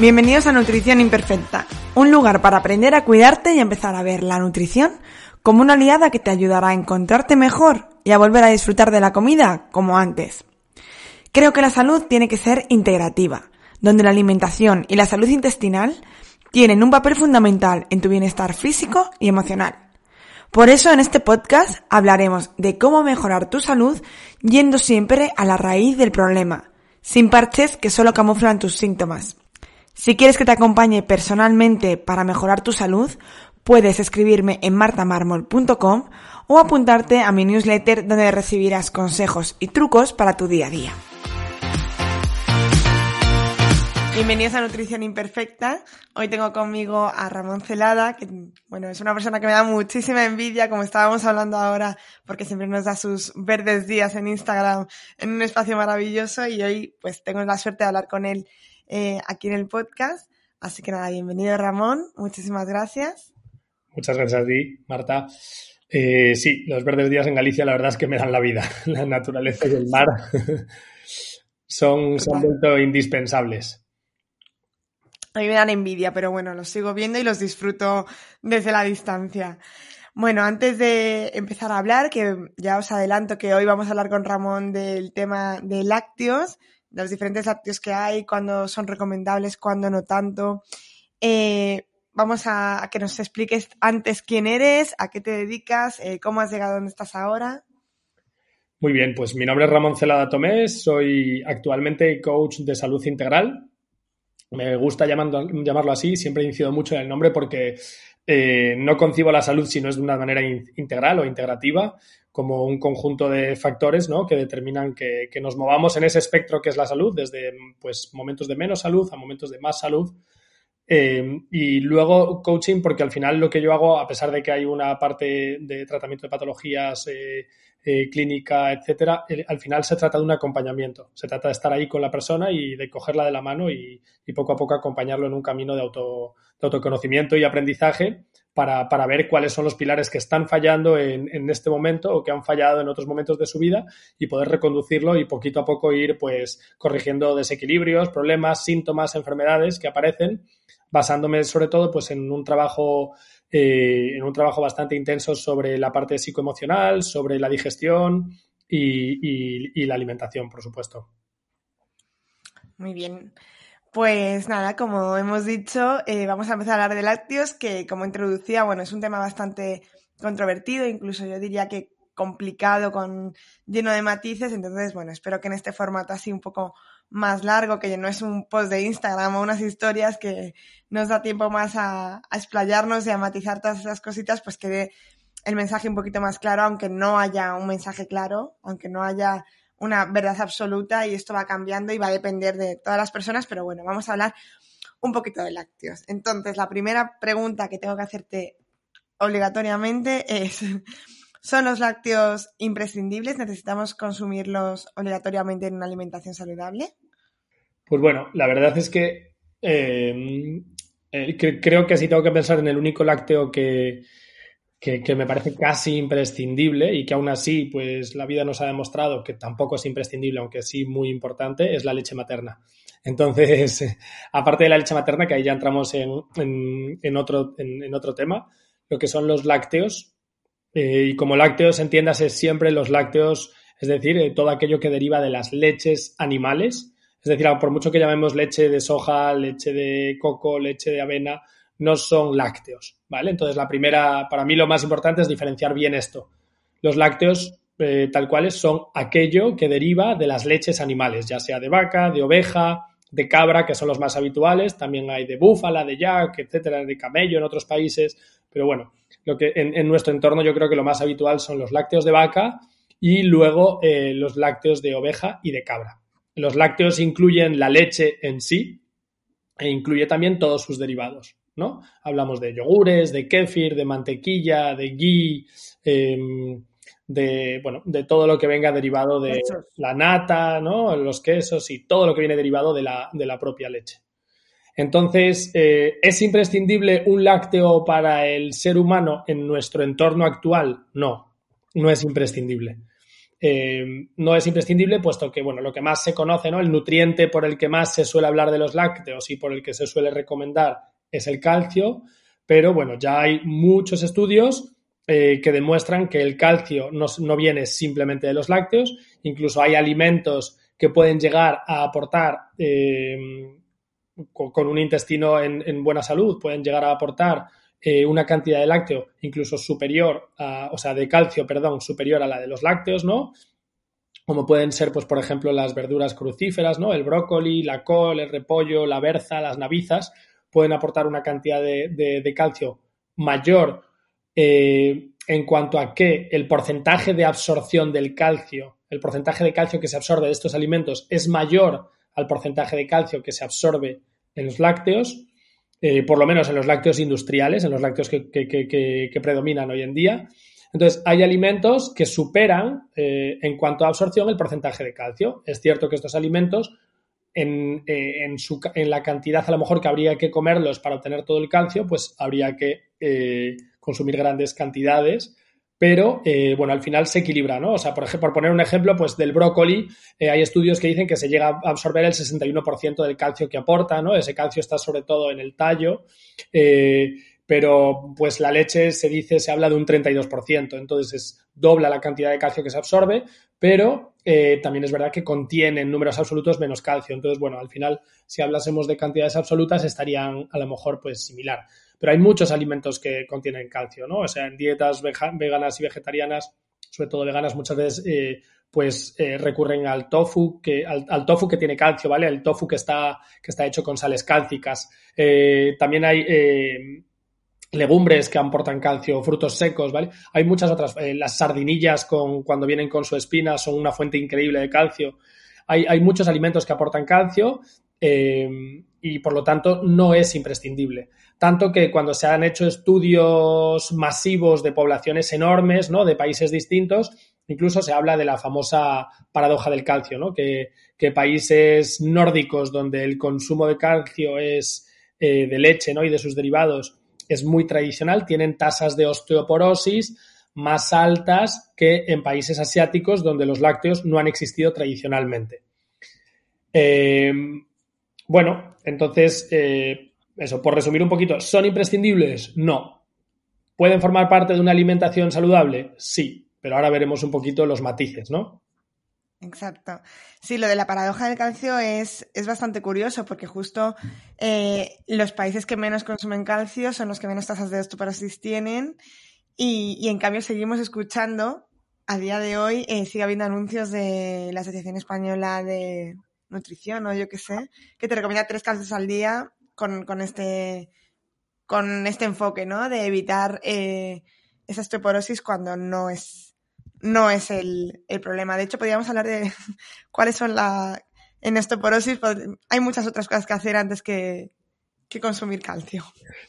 Bienvenidos a Nutrición Imperfecta, un lugar para aprender a cuidarte y empezar a ver la nutrición como una aliada que te ayudará a encontrarte mejor y a volver a disfrutar de la comida como antes. Creo que la salud tiene que ser integrativa, donde la alimentación y la salud intestinal tienen un papel fundamental en tu bienestar físico y emocional. Por eso en este podcast hablaremos de cómo mejorar tu salud yendo siempre a la raíz del problema, sin parches que solo camuflan tus síntomas. Si quieres que te acompañe personalmente para mejorar tu salud, puedes escribirme en martamarmol.com o apuntarte a mi newsletter donde recibirás consejos y trucos para tu día a día. Bienvenidos a Nutrición Imperfecta. Hoy tengo conmigo a Ramón Celada, que bueno, es una persona que me da muchísima envidia, como estábamos hablando ahora, porque siempre nos da sus verdes días en Instagram en un espacio maravilloso y hoy pues tengo la suerte de hablar con él eh, aquí en el podcast. Así que nada, bienvenido Ramón, muchísimas gracias. Muchas gracias a ti, Marta. Eh, sí, los verdes días en Galicia la verdad es que me dan la vida. La naturaleza y el mar son, se han vuelto indispensables. A mí me dan envidia, pero bueno, los sigo viendo y los disfruto desde la distancia. Bueno, antes de empezar a hablar, que ya os adelanto que hoy vamos a hablar con Ramón del tema de lácteos, los diferentes lácteos que hay, cuándo son recomendables, cuándo no tanto. Eh, vamos a, que nos expliques antes quién eres, a qué te dedicas, eh, cómo has llegado a donde estás ahora. Muy bien, pues mi nombre es Ramón Celada Tomés, soy actualmente coach de salud integral. Me gusta llamando, llamarlo así, siempre he incidido mucho en el nombre porque eh, no concibo la salud si no es de una manera integral o integrativa como un conjunto de factores que determinan que, nos movamos en ese espectro que es la salud, desde pues, momentos de menos salud a momentos de más salud. Eh, y luego coaching, porque al final lo que yo hago, a pesar de que hay una parte de tratamiento de patologías eh, eh, clínica, etcétera, al final se trata de un acompañamiento. Se trata de estar ahí con la persona y de cogerla de la mano y, poco a poco acompañarlo en un camino de, auto, de autoconocimiento y aprendizaje para, ver cuáles son los pilares que están fallando en, este momento o que han fallado en otros momentos de su vida y poder reconducirlo y poquito a poco ir pues corrigiendo desequilibrios, problemas, síntomas, enfermedades que aparecen, basándome sobre todo pues en un trabajo eh, en un trabajo bastante intenso sobre la parte psicoemocional, sobre la digestión y la alimentación, por supuesto. Muy bien. Pues nada, como hemos dicho, eh, vamos a empezar a hablar de lácteos, que como introducía, bueno, es un tema bastante controvertido, incluso yo diría que complicado, con lleno de matices. Entonces, bueno, espero que en este formato así un poco más largo, que no es un post de Instagram o unas historias que nos da tiempo más a, explayarnos y a matizar todas esas cositas, pues quede el mensaje un poquito más claro, aunque no haya un mensaje claro, aunque no haya una verdad absoluta y esto va cambiando y va a depender de todas las personas, pero bueno, vamos a hablar un poquito de lácteos. Entonces, la primera pregunta que tengo que hacerte obligatoriamente es, ¿son los lácteos imprescindibles? ¿Necesitamos consumirlos obligatoriamente en una alimentación saludable? Pues bueno, la verdad es que eh, eh, creo que si tengo que pensar en el único lácteo que, que, me parece casi imprescindible y que aún así, pues la vida nos ha demostrado que tampoco es imprescindible, aunque sí muy importante, es la leche materna. Entonces, aparte de la leche materna, que ahí ya entramos en, en, otro, en, otro tema, lo que son los lácteos, eh, y como lácteos entiéndase siempre los lácteos, es decir, eh, todo aquello que deriva de las leches animales, es decir, por mucho que llamemos leche de soja, leche de coco, leche de avena, no son lácteos, ¿vale? Entonces, la primera, para mí lo más importante es diferenciar bien esto. Los lácteos, eh, tal cuales, son aquello que deriva de las leches animales, ya sea de vaca, de oveja, de cabra, que son los más habituales, también hay de búfala, de yak, etcétera, de camello en otros países, pero bueno, lo que en, nuestro entorno yo creo que lo más habitual son los lácteos de vaca y luego eh, los lácteos de oveja y de cabra. Los lácteos incluyen la leche en sí e incluye también todos sus derivados, ¿no? Hablamos de yogures, de kéfir, de mantequilla, de ghee, em, de, bueno, de todo lo que venga derivado de la nata, ¿no? Los quesos y todo lo que viene derivado de la, de la propia leche. Entonces, eh, ¿es imprescindible un lácteo para el ser humano en nuestro entorno actual? No, no es imprescindible. Eh, no es imprescindible, puesto que, bueno, lo que más se conoce, ¿no? El nutriente por el que más se suele hablar de los lácteos y por el que se suele recomendar es el calcio, pero bueno, ya hay muchos estudios eh, que demuestran que el calcio no, no, viene simplemente de los lácteos, incluso hay alimentos que pueden llegar a aportar con, un intestino en, buena salud pueden llegar a aportar eh, una cantidad de lácteo incluso superior, a, o sea, de calcio, perdón, superior a la de los lácteos, ¿no? Como pueden ser, pues, por ejemplo, las verduras crucíferas, ¿no? El brócoli, la col, el repollo, la berza, las navizas, pueden aportar una cantidad de, calcio mayor eh, en cuanto a que el porcentaje de absorción del calcio, el porcentaje de calcio que se absorbe de estos alimentos es mayor al porcentaje de calcio que se absorbe en los lácteos, eh, por lo menos en los lácteos industriales, en los lácteos que, predominan hoy en día. Entonces, hay alimentos que superan eh, en cuanto a absorción el porcentaje de calcio. Es cierto que estos alimentos, en, eh, en, la cantidad a lo mejor que habría que comerlos para obtener todo el calcio, pues habría que consumir grandes cantidades pero eh, bueno, al final se equilibra, ¿no? O sea, por, ejemplo, por poner un ejemplo, pues del brócoli, eh, hay estudios que dicen que se llega a absorber el 61% del calcio que aporta, ¿no? Ese calcio está sobre todo en el tallo, eh, pero pues la leche se dice, se habla de un 32%, entonces es dobla la cantidad de calcio que se absorbe, pero también es verdad que contiene en números absolutos menos calcio, entonces bueno, al final, si hablásemos de cantidades absolutas, estarían a lo mejor pues similar. Pero hay muchos alimentos que contienen calcio, ¿no? O sea, en dietas veganas y vegetarianas, sobre todo veganas, muchas veces eh, pues eh, recurren al tofu, que, al, tofu que tiene calcio, ¿vale? El tofu que está, que está hecho con sales cálcicas. Eh, también hay legumbres que aportan calcio, frutos secos, ¿vale? Hay muchas otras. las sardinillas con, cuando vienen con su espina son una fuente increíble de calcio. Hay, hay muchos alimentos que aportan calcio y por lo tanto no es imprescindible. Tanto que cuando se han hecho estudios masivos de poblaciones enormes, ¿no? De países distintos, incluso se habla de la famosa paradoja del calcio, ¿no? Que, países nórdicos donde el consumo de calcio es eh, de leche, ¿no? Y de sus derivados es muy tradicional, tienen tasas de osteoporosis más altas que en países asiáticos donde los lácteos no han existido tradicionalmente. Eh, bueno, entonces, eh, eso, por resumir un poquito, ¿son imprescindibles? No. ¿Pueden formar parte de una alimentación saludable? Sí, pero ahora veremos un poquito los matices, ¿no? Exacto. Sí, lo de la paradoja del calcio es, es bastante curioso porque justo eh, los países que menos consumen calcio son los que menos tasas de osteoporosis tienen y, en cambio seguimos escuchando, a día de hoy eh, sigue habiendo anuncios de la Asociación Española de, nutrición o yo qué sé, que te recomienda tres calcios al día con, con, este, con este enfoque, ¿no? De evitar eh, esa osteoporosis cuando no es, no es el, el, problema. De hecho, podríamos hablar de cuáles son la... En osteoporosis hay muchas otras cosas que hacer antes que, que consumir calcio.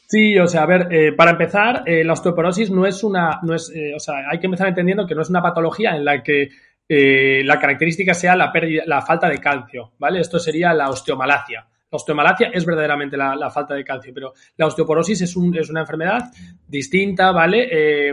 Sí, o sea, a ver, eh, para empezar, eh, la osteoporosis no es una, no es, o sea, hay que empezar entendiendo que no es una patología en la que eh, la característica sea la, pérdida, la falta de calcio, ¿vale? Esto sería la osteomalacia. La osteomalacia es verdaderamente la, falta de calcio, pero la osteoporosis es, un, es una enfermedad distinta, ¿vale?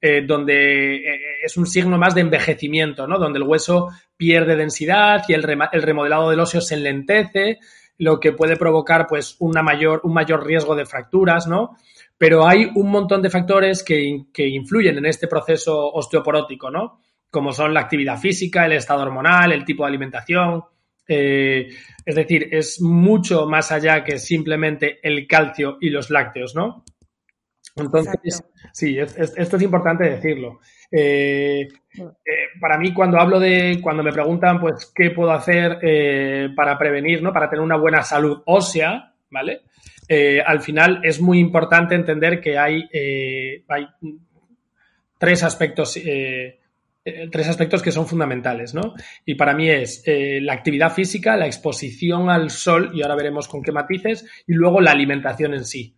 Eh, eh, donde es un signo más de envejecimiento, ¿no? Donde el hueso pierde densidad y el, el, remodelado del óseo se enlentece, lo que puede provocar, pues, una mayor, un mayor riesgo de fracturas, ¿no? Pero hay un montón de factores que, que influyen en este proceso osteoporótico, ¿no? como son la actividad física, el estado hormonal, el tipo de alimentación. Eh, es decir, es mucho más allá que simplemente el calcio y los lácteos, ¿no? Entonces, sí, esto es importante decirlo. Eh, eh, para mí, cuando hablo de, cuando me preguntan, pues, ¿qué puedo hacer para prevenir, ¿no? Para tener una buena salud ósea, ¿vale? eh, al final es muy importante entender que hay, eh, hay tres aspectos. Eh, tres aspectos que son fundamentales, ¿no? Y para mí es la actividad física, la exposición al sol, y ahora veremos con qué matices, y luego la alimentación en sí.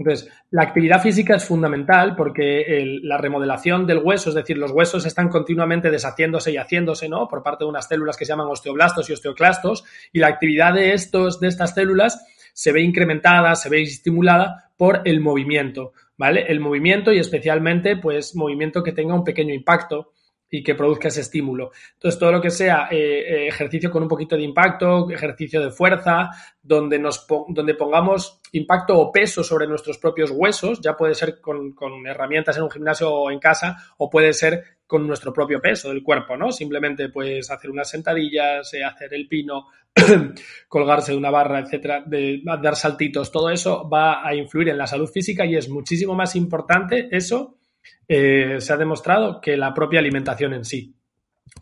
Entonces, la actividad física es fundamental porque la remodelación del hueso, es decir, los huesos están continuamente deshaciéndose y haciéndose, ¿no? Por parte de unas células que se llaman osteoblastos y osteoclastos, y la actividad de estos, de estas células se ve incrementada, se ve estimulada por el movimiento, ¿vale? El movimiento y especialmente, pues, movimiento que tenga un pequeño impacto y que produzca ese estímulo. Entonces, todo lo que sea eh, eh, ejercicio con un poquito de impacto, ejercicio de fuerza, donde, nos donde pongamos impacto o peso sobre nuestros propios huesos, ya puede ser con, herramientas en un gimnasio o en casa, o puede ser con nuestro propio peso del cuerpo, ¿no? Simplemente, pues, hacer unas sentadillas, eh, hacer el pino, colgarse de una barra, etcétera, dar saltitos, todo eso va a influir en la salud física y es muchísimo más importante eso eh, se ha demostrado que la propia alimentación en sí.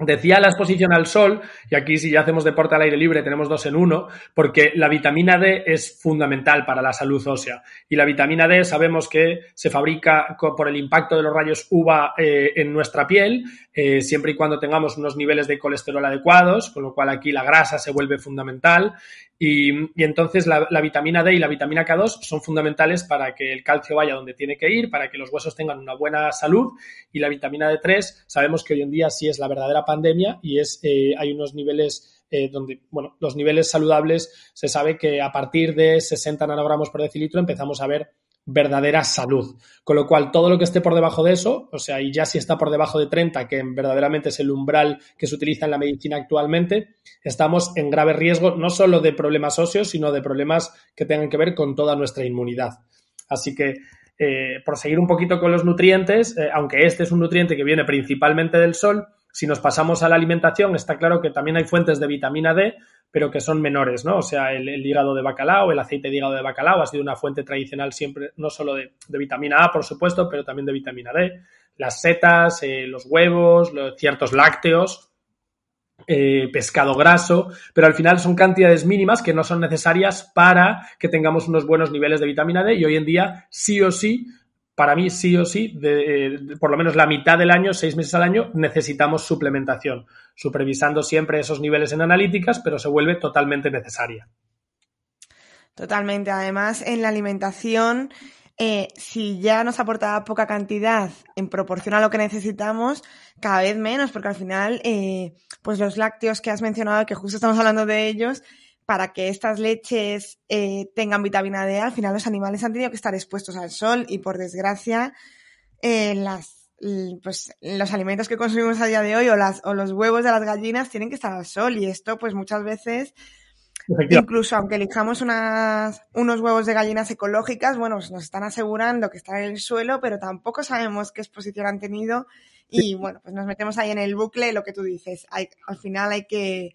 Decía la exposición al sol, y aquí si ya hacemos deporte al aire libre tenemos dos en uno, porque la vitamina D es fundamental para la salud ósea. Y la vitamina D sabemos que se fabrica por el impacto de los rayos UVA eh, en nuestra piel, eh, siempre y cuando tengamos unos niveles de colesterol adecuados, con lo cual aquí la grasa se vuelve fundamental. Y, entonces la, vitamina D y la vitamina K2 son fundamentales para que el calcio vaya donde tiene que ir, para que los huesos tengan una buena salud. Y la vitamina D3 sabemos que hoy en día sí es la verdadera pandemia y es eh, hay unos niveles eh, donde, bueno, los niveles saludables se sabe que a partir de 60 nanogramos por decilitro empezamos a ver verdadera salud. Con lo cual, todo lo que esté por debajo de eso, o sea, y ya si está por debajo de 30, que verdaderamente es el umbral que se utiliza en la medicina actualmente, estamos en grave riesgo no solo de problemas óseos, sino de problemas que tengan que ver con toda nuestra inmunidad. Así que, eh, por seguir un poquito con los nutrientes, eh, aunque este es un nutriente que viene principalmente del sol, si nos pasamos a la alimentación, está claro que también hay fuentes de vitamina D, pero que son menores, ¿no? O sea, el, hígado de bacalao, el aceite de hígado de bacalao ha sido una fuente tradicional siempre, no solo de, vitamina A, por supuesto, pero también de vitamina D. Las setas, eh, los huevos, ciertos lácteos, eh, pescado graso, pero al final son cantidades mínimas que no son necesarias para que tengamos unos buenos niveles de vitamina D y hoy en día sí o sí para mí sí o sí, de, por lo menos la mitad del año, seis meses al año, necesitamos suplementación, supervisando siempre esos niveles en analíticas, pero se vuelve totalmente necesaria. Totalmente. Además, en la alimentación, eh, si ya nos aporta poca cantidad en proporción a lo que necesitamos, cada vez menos, porque al final, eh, pues los lácteos que has mencionado, que justo estamos hablando de ellos, para que estas leches eh, tengan vitamina D, al final los animales han tenido que estar expuestos al sol y por desgracia eh, las, pues, los alimentos que consumimos a día de hoy o, las, o los huevos de las gallinas tienen que estar al sol y esto pues muchas veces incluso aunque elijamos unas, unos huevos de gallinas ecológicas, bueno, pues, nos están asegurando que están en el suelo, pero tampoco sabemos qué exposición han tenido y bueno, pues nos metemos ahí en el bucle, lo que tú dices, hay, al final hay que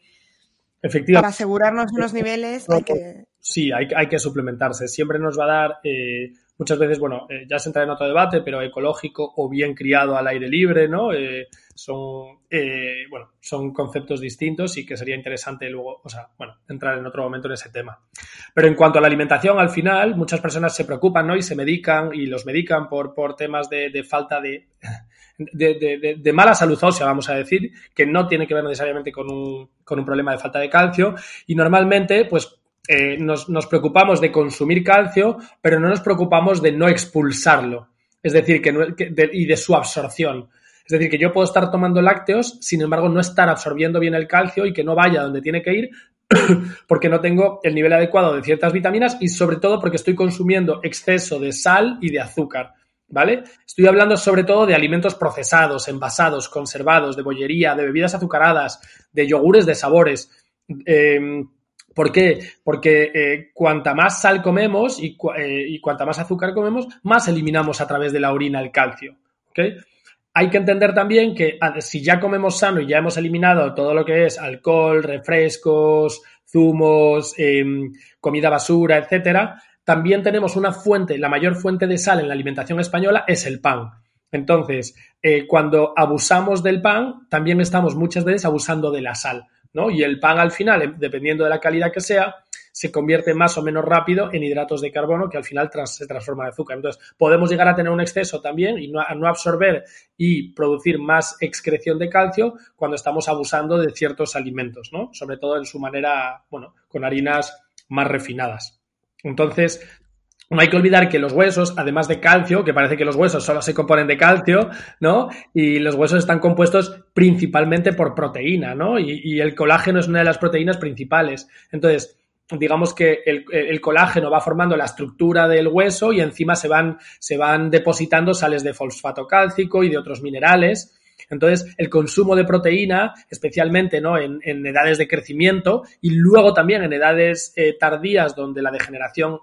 Efectivamente. Para asegurarnos unos niveles hay que... Sí, hay, hay que suplementarse. Siempre nos va a dar, eh, muchas veces, bueno, eh, ya se entra en otro debate, pero ecológico o bien criado al aire libre, ¿no? Eh, son, bueno, son conceptos distintos y que sería interesante luego, o sea, bueno, entrar en otro momento en ese tema. Pero en cuanto a la alimentación, al final, muchas personas se preocupan, ¿no? Y se medican y los medican por, por temas de, de falta de de, mala salud ósea, vamos a decir, que no tiene que ver necesariamente con un, con un problema de falta de calcio. Y normalmente, pues eh, nos, preocupamos de consumir calcio, pero no nos preocupamos de no expulsarlo. Es decir, que, y de su absorción. Es decir, que yo puedo estar tomando lácteos, sin embargo, no estar absorbiendo bien el calcio y que no vaya donde tiene que ir porque no tengo el nivel adecuado de ciertas vitaminas y sobre todo porque estoy consumiendo exceso de sal y de azúcar. ¿Vale? Estoy hablando sobre todo de alimentos procesados, envasados, conservados, de bollería, de bebidas azucaradas, de yogures de sabores. Em, ¿Por qué? Porque eh, cuanta más sal comemos y, eh, y, cuanta más azúcar comemos, más eliminamos a través de la orina el calcio. Hay que entender también que si ya comemos sano y ya hemos eliminado todo lo que es alcohol, refrescos, zumos, em, comida basura, etcétera, también tenemos una fuente, la mayor fuente de sal en la alimentación española es el pan. Entonces, eh, cuando abusamos del pan, también estamos muchas veces abusando de la sal, ¿no? Y el pan al final, em, dependiendo de la calidad que sea, se convierte más o menos rápido en hidratos de carbono que al final se transforma en azúcar. Entonces, podemos llegar a tener un exceso también y no, no absorber y producir más excreción de calcio cuando estamos abusando de ciertos alimentos, ¿no? Sobre todo en su manera, bueno, con harinas más refinadas. Entonces, no hay que olvidar que los huesos, además de calcio, que parece que los huesos solo se componen de calcio, ¿no? Y los huesos están compuestos principalmente por proteína, ¿no? Y, el colágeno es una de las proteínas principales. Entonces, digamos que el, colágeno va formando la estructura del hueso y encima se van, se van depositando sales de fosfato cálcico y de otros minerales. Entonces, el consumo de proteína, especialmente ¿no? en, edades de crecimiento y luego también en edades eh, tardías donde la degeneración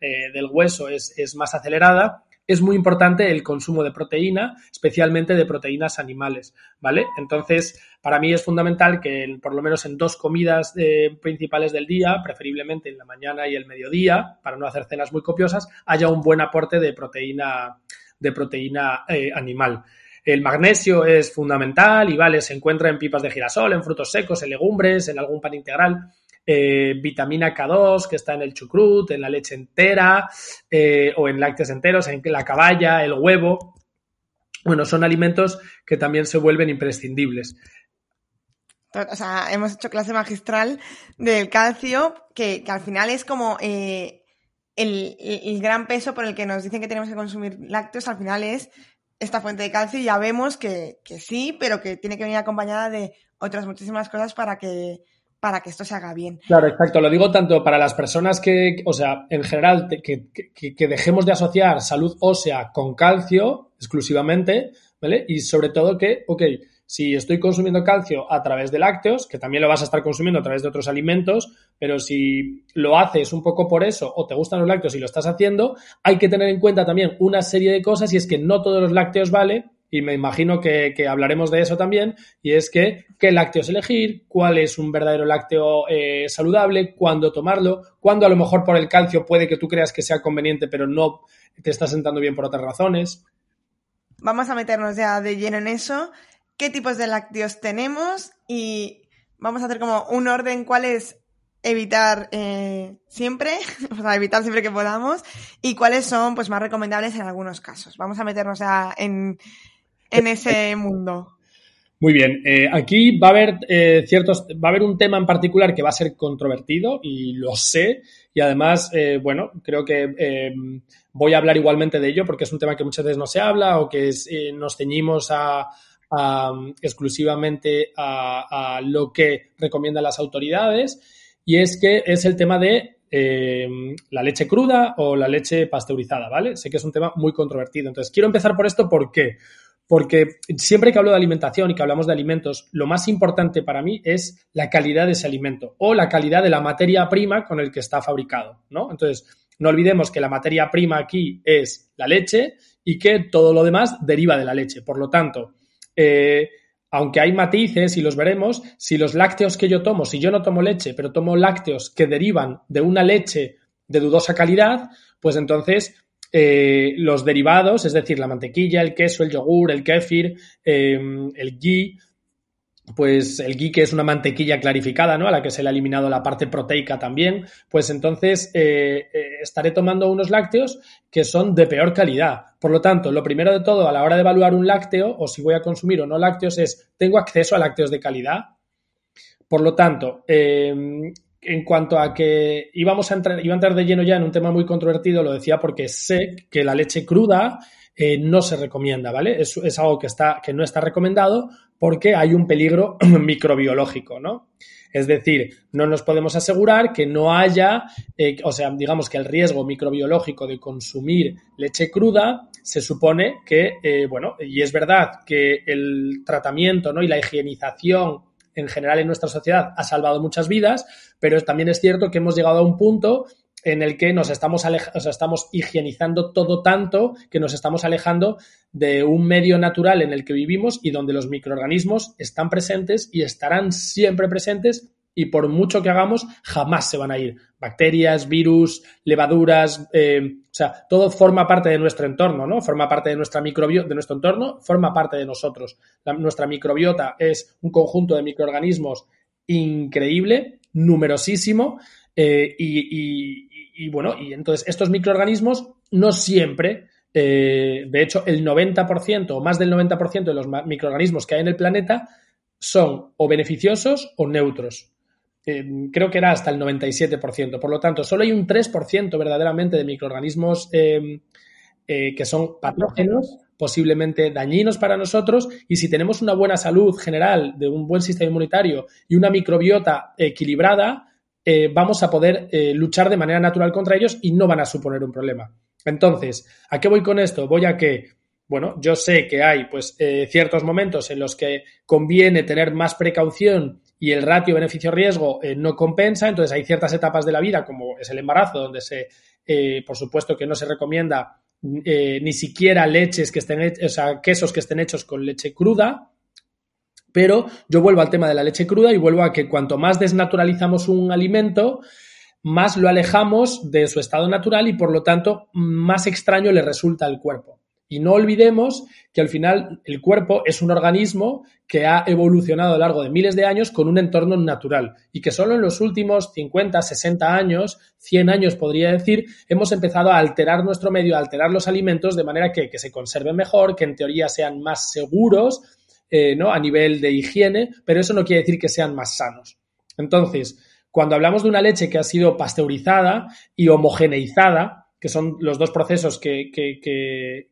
eh, del hueso es, más acelerada, es muy importante el consumo de proteína, especialmente de proteínas animales, ¿vale? Entonces, para mí es fundamental que por lo menos en dos comidas eh, principales del día, preferiblemente en la mañana y el mediodía, para no hacer cenas muy copiosas, haya un buen aporte de proteína, de proteína animal. El magnesio es fundamental y vale, se encuentra en pipas de girasol, en frutos secos, en legumbres, en algún pan integral. Eh, vitamina K2 que está en el chucrut, en la leche entera eh, o en lácteos enteros, en la caballa, el huevo. Bueno, son alimentos que también se vuelven imprescindibles. O sea, hemos hecho clase magistral del calcio, que, al final es como eh, el, el, gran peso por el que nos dicen que tenemos que consumir lácteos, al final es esta fuente de calcio ya vemos que, sí, pero que tiene que venir acompañada de otras muchísimas cosas para que, para que esto se haga bien. Claro, exacto. Lo digo tanto para las personas que, o sea, en general, que, que, dejemos de asociar salud ósea con calcio exclusivamente, ¿vale? Y sobre todo que, ok, si estoy consumiendo calcio a través de lácteos, que también lo vas a estar consumiendo a través de otros alimentos, pero si lo haces un poco por eso o te gustan los lácteos y lo estás haciendo, hay que tener en cuenta también una serie de cosas y es que no todos los lácteos vale, y me imagino que, hablaremos de eso también, y es que qué lácteos elegir, cuál es un verdadero lácteo eh, saludable, cuándo tomarlo, cuándo a lo mejor por el calcio puede que tú creas que sea conveniente, pero no te está sentando bien por otras razones. Vamos a meternos ya de lleno en eso qué tipos de lácteos tenemos y vamos a hacer como un orden cuáles evitar eh, siempre, o sea, evitar siempre que podamos y cuáles son pues más recomendables en algunos casos. Vamos a meternos ya en, ese mundo. Muy bien, eh, aquí va a haber eh, ciertos, va a haber un tema en particular que va a ser controvertido y lo sé y además, bueno, creo que voy a hablar igualmente de ello porque es un tema que muchas veces no se habla o que nos ceñimos a, exclusivamente a, lo que recomiendan las autoridades y es que es el tema de em, la leche cruda o la leche pasteurizada, ¿vale? Sé que es un tema muy controvertido. Entonces, quiero empezar por esto, ¿por qué? Porque siempre que hablo de alimentación y que hablamos de alimentos, lo más importante para mí es la calidad de ese alimento o la calidad de la materia prima con el que está fabricado, ¿no? Entonces, no olvidemos que la materia prima aquí es la leche y que todo lo demás deriva de la leche. Por lo tanto, eh, aunque hay matices y los veremos, si los lácteos que yo tomo, si yo no tomo leche, pero tomo lácteos que derivan de una leche de dudosa calidad, pues entonces eh, los derivados, es decir, la mantequilla, el queso, el yogur, el kéfir, eh, el ghee, pues el que es una mantequilla clarificada, ¿no? A la que se le ha eliminado la parte proteica también, pues entonces eh, eh, estaré tomando unos lácteos que son de peor calidad. Por lo tanto, lo primero de todo a la hora de evaluar un lácteo o si voy a consumir o no lácteos es, ¿tengo acceso a lácteos de calidad? Por lo tanto, em, en cuanto a que íbamos a entrar, iba a entrar de lleno ya en un tema muy controvertido, lo decía porque sé que la leche cruda eh, no se recomienda, ¿vale? Es, es, algo que, está, que no está recomendado porque hay un peligro microbiológico, ¿no? Es decir, no nos podemos asegurar que no haya, eh, o sea, digamos que el riesgo microbiológico de consumir leche cruda se supone que, eh, bueno, y es verdad que el tratamiento ¿no? y la higienización en general en nuestra sociedad ha salvado muchas vidas, pero también es cierto que hemos llegado a un punto en el que nos estamos, o sea, estamos higienizando todo tanto que nos estamos alejando de un medio natural en el que vivimos y donde los microorganismos están presentes y estarán siempre presentes y por mucho que hagamos, jamás se van a ir. Bacterias, virus, levaduras, eh, o sea, todo forma parte de nuestro entorno, ¿no? Forma parte de, nuestra de nuestro entorno, forma parte de nosotros. nuestra microbiota es un conjunto de microorganismos increíble numerosísimo eh, y, bueno, y entonces estos microorganismos no siempre, eh, de hecho el 90% o más del 90% de los microorganismos que hay en el planeta son o beneficiosos o neutros. Eh, creo que era hasta el 97%. Por lo tanto, solo hay un 3% verdaderamente de microorganismos que son patógenos posiblemente dañinos para nosotros y si tenemos una buena salud general de un buen sistema inmunitario y una microbiota equilibrada, eh, vamos a poder eh, luchar de manera natural contra ellos y no van a suponer un problema. Entonces, ¿a qué voy con esto? Voy a que, bueno, yo sé que hay pues eh, ciertos momentos en los que conviene tener más precaución y el ratio beneficio-riesgo no compensa, entonces hay ciertas etapas de la vida, como es el embarazo, donde se, por supuesto que no se recomienda eh, ni siquiera leches que estén, o sea, quesos que estén hechos con leche cruda, pero yo vuelvo al tema de la leche cruda y vuelvo a que cuanto más desnaturalizamos un alimento, más lo alejamos de su estado natural y por lo tanto más extraño le resulta al cuerpo. Y no olvidemos que al final el cuerpo es un organismo que ha evolucionado a lo largo de miles de años con un entorno natural y que solo en los últimos 50, 60 años, 100 años podría decir, hemos empezado a alterar nuestro medio, a alterar los alimentos de manera que, se conserven mejor, que en teoría sean más seguros eh, ¿no? a nivel de higiene, pero eso no quiere decir que sean más sanos. Entonces, cuando hablamos de una leche que ha sido pasteurizada y homogeneizada, que son los dos procesos que,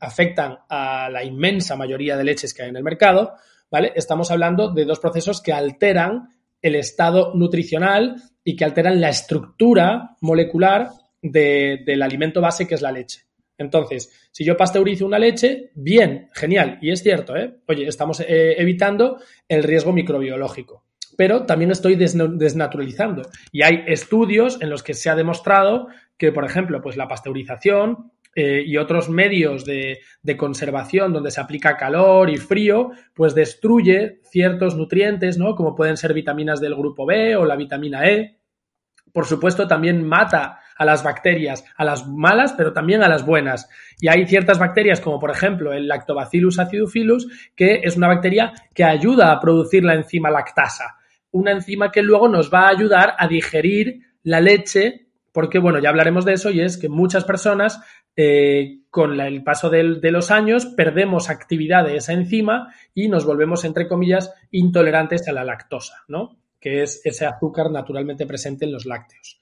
afectan a la inmensa mayoría de leches que hay en el mercado, ¿vale? Estamos hablando de dos procesos que alteran el estado nutricional y que alteran la estructura molecular del alimento base que es la leche. Entonces, si yo pasteurizo una leche, bien, genial, y es cierto, ¿eh? Oye, estamos eh, evitando el riesgo microbiológico pero también estoy desnaturalizando. Y hay estudios en los que se ha demostrado que, por ejemplo, pues la pasteurización eh, y otros medios de, conservación donde se aplica calor y frío, pues destruye ciertos nutrientes, ¿no? Como pueden ser vitaminas del grupo B o la vitamina E. Por supuesto, también mata a las bacterias, a las malas, pero también a las buenas. Y hay ciertas bacterias, como por ejemplo el Lactobacillus acidophilus, que es una bacteria que ayuda a producir la enzima lactasa una enzima que luego nos va a ayudar a digerir la leche, porque bueno, ya hablaremos de eso y es que muchas personas eh, con el paso de los años perdemos actividad de esa enzima y nos volvemos, entre comillas, intolerantes a la lactosa, ¿no? Que es ese azúcar naturalmente presente en los lácteos.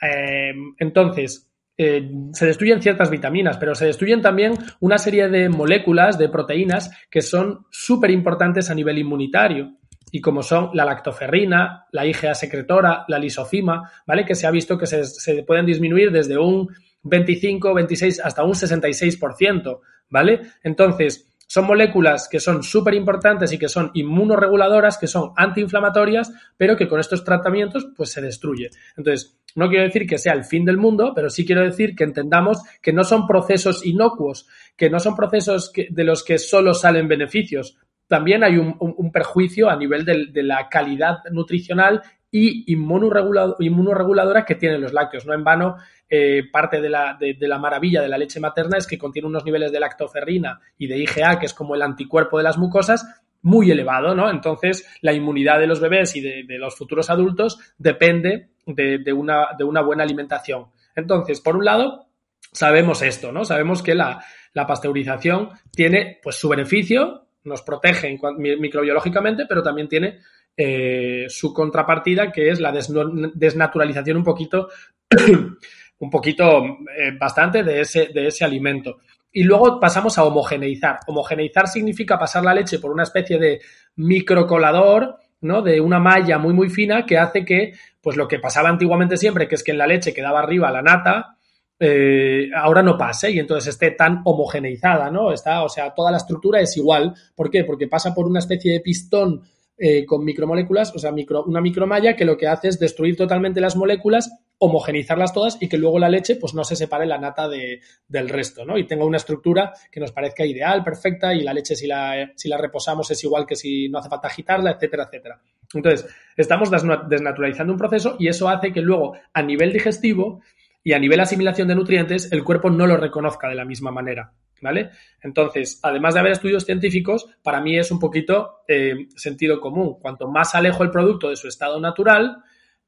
Eh, entonces, eh, se destruyen ciertas vitaminas, pero se destruyen también una serie de moléculas, de proteínas, que son súper importantes a nivel inmunitario y como son la lactoferrina, la IgA secretora, la lisocima, ¿vale? Que se ha visto que se, pueden disminuir desde un 25, 26 hasta un 66%, ¿vale? Entonces, son moléculas que son súper importantes y que son inmunoreguladoras, que son antiinflamatorias, pero que con estos tratamientos pues se destruye. Entonces, no quiero decir que sea el fin del mundo, pero sí quiero decir que entendamos que no son procesos inocuos, que no son procesos de los que solo salen beneficios, también hay un, perjuicio a nivel de, la calidad nutricional y inmunoreguladora que tienen los lácteos. No en vano, eh, parte de la, de, la, maravilla de la leche materna es que contiene unos niveles de lactoferrina y de IgA, que es como el anticuerpo de las mucosas, muy elevado, ¿no? Entonces, la inmunidad de los bebés y de, los futuros adultos depende de, una, de una buena alimentación. Entonces, por un lado, sabemos esto, ¿no? Sabemos que la, la pasteurización tiene pues su beneficio nos protege microbiológicamente, pero también tiene eh, su contrapartida, que es la desnaturalización un poquito, un poquito eh, bastante de ese, de ese alimento. Y luego pasamos a homogeneizar. Homogeneizar significa pasar la leche por una especie de microcolador, ¿no? De una malla muy, muy fina que hace que, pues lo que pasaba antiguamente siempre, que es que en la leche quedaba arriba la nata, eh, ahora no pase y entonces esté tan homogeneizada, ¿no? Está, o sea, toda la estructura es igual. ¿Por qué? Porque pasa por una especie de pistón eh, con micromoléculas, o sea, una micromalla que lo que hace es destruir totalmente las moléculas, homogenizarlas todas y que luego la leche pues no se separe la nata de, del resto, ¿no? Y tenga una estructura que nos parezca ideal, perfecta y la leche si la, si la reposamos es igual que si no hace falta agitarla, etcétera, etcétera. Entonces, estamos desnaturalizando un proceso y eso hace que luego a nivel digestivo y a nivel asimilación de nutrientes el cuerpo no lo reconozca de la misma manera. ¿Vale? Entonces, además de haber estudios científicos, para mí es un poquito eh, sentido común. Cuanto más alejo el producto de su estado natural,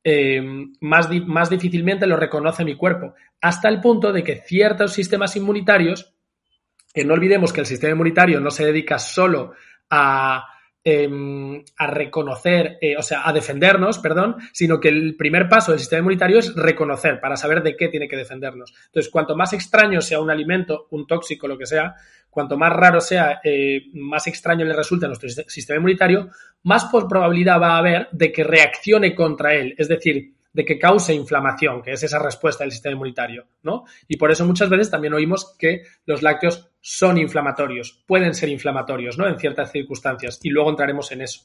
eh, más, más difícilmente lo reconoce mi cuerpo. Hasta el punto de que ciertos sistemas inmunitarios, que no olvidemos que el sistema inmunitario no se dedica solo a Em, a reconocer, eh, o sea, a defendernos, perdón, sino que el primer paso del sistema inmunitario es reconocer para saber de qué tiene que defendernos. Entonces, cuanto más extraño sea un alimento, un tóxico, lo que sea, cuanto más raro sea, eh, más extraño le resulte a nuestro sistema inmunitario, más probabilidad va a haber de que reaccione contra él. Es decir, de que cause inflamación, que es esa respuesta del sistema inmunitario, ¿no? Y por eso muchas veces también oímos que los lácteos son inflamatorios, pueden ser inflamatorios, ¿no? En ciertas circunstancias, y luego entraremos en eso.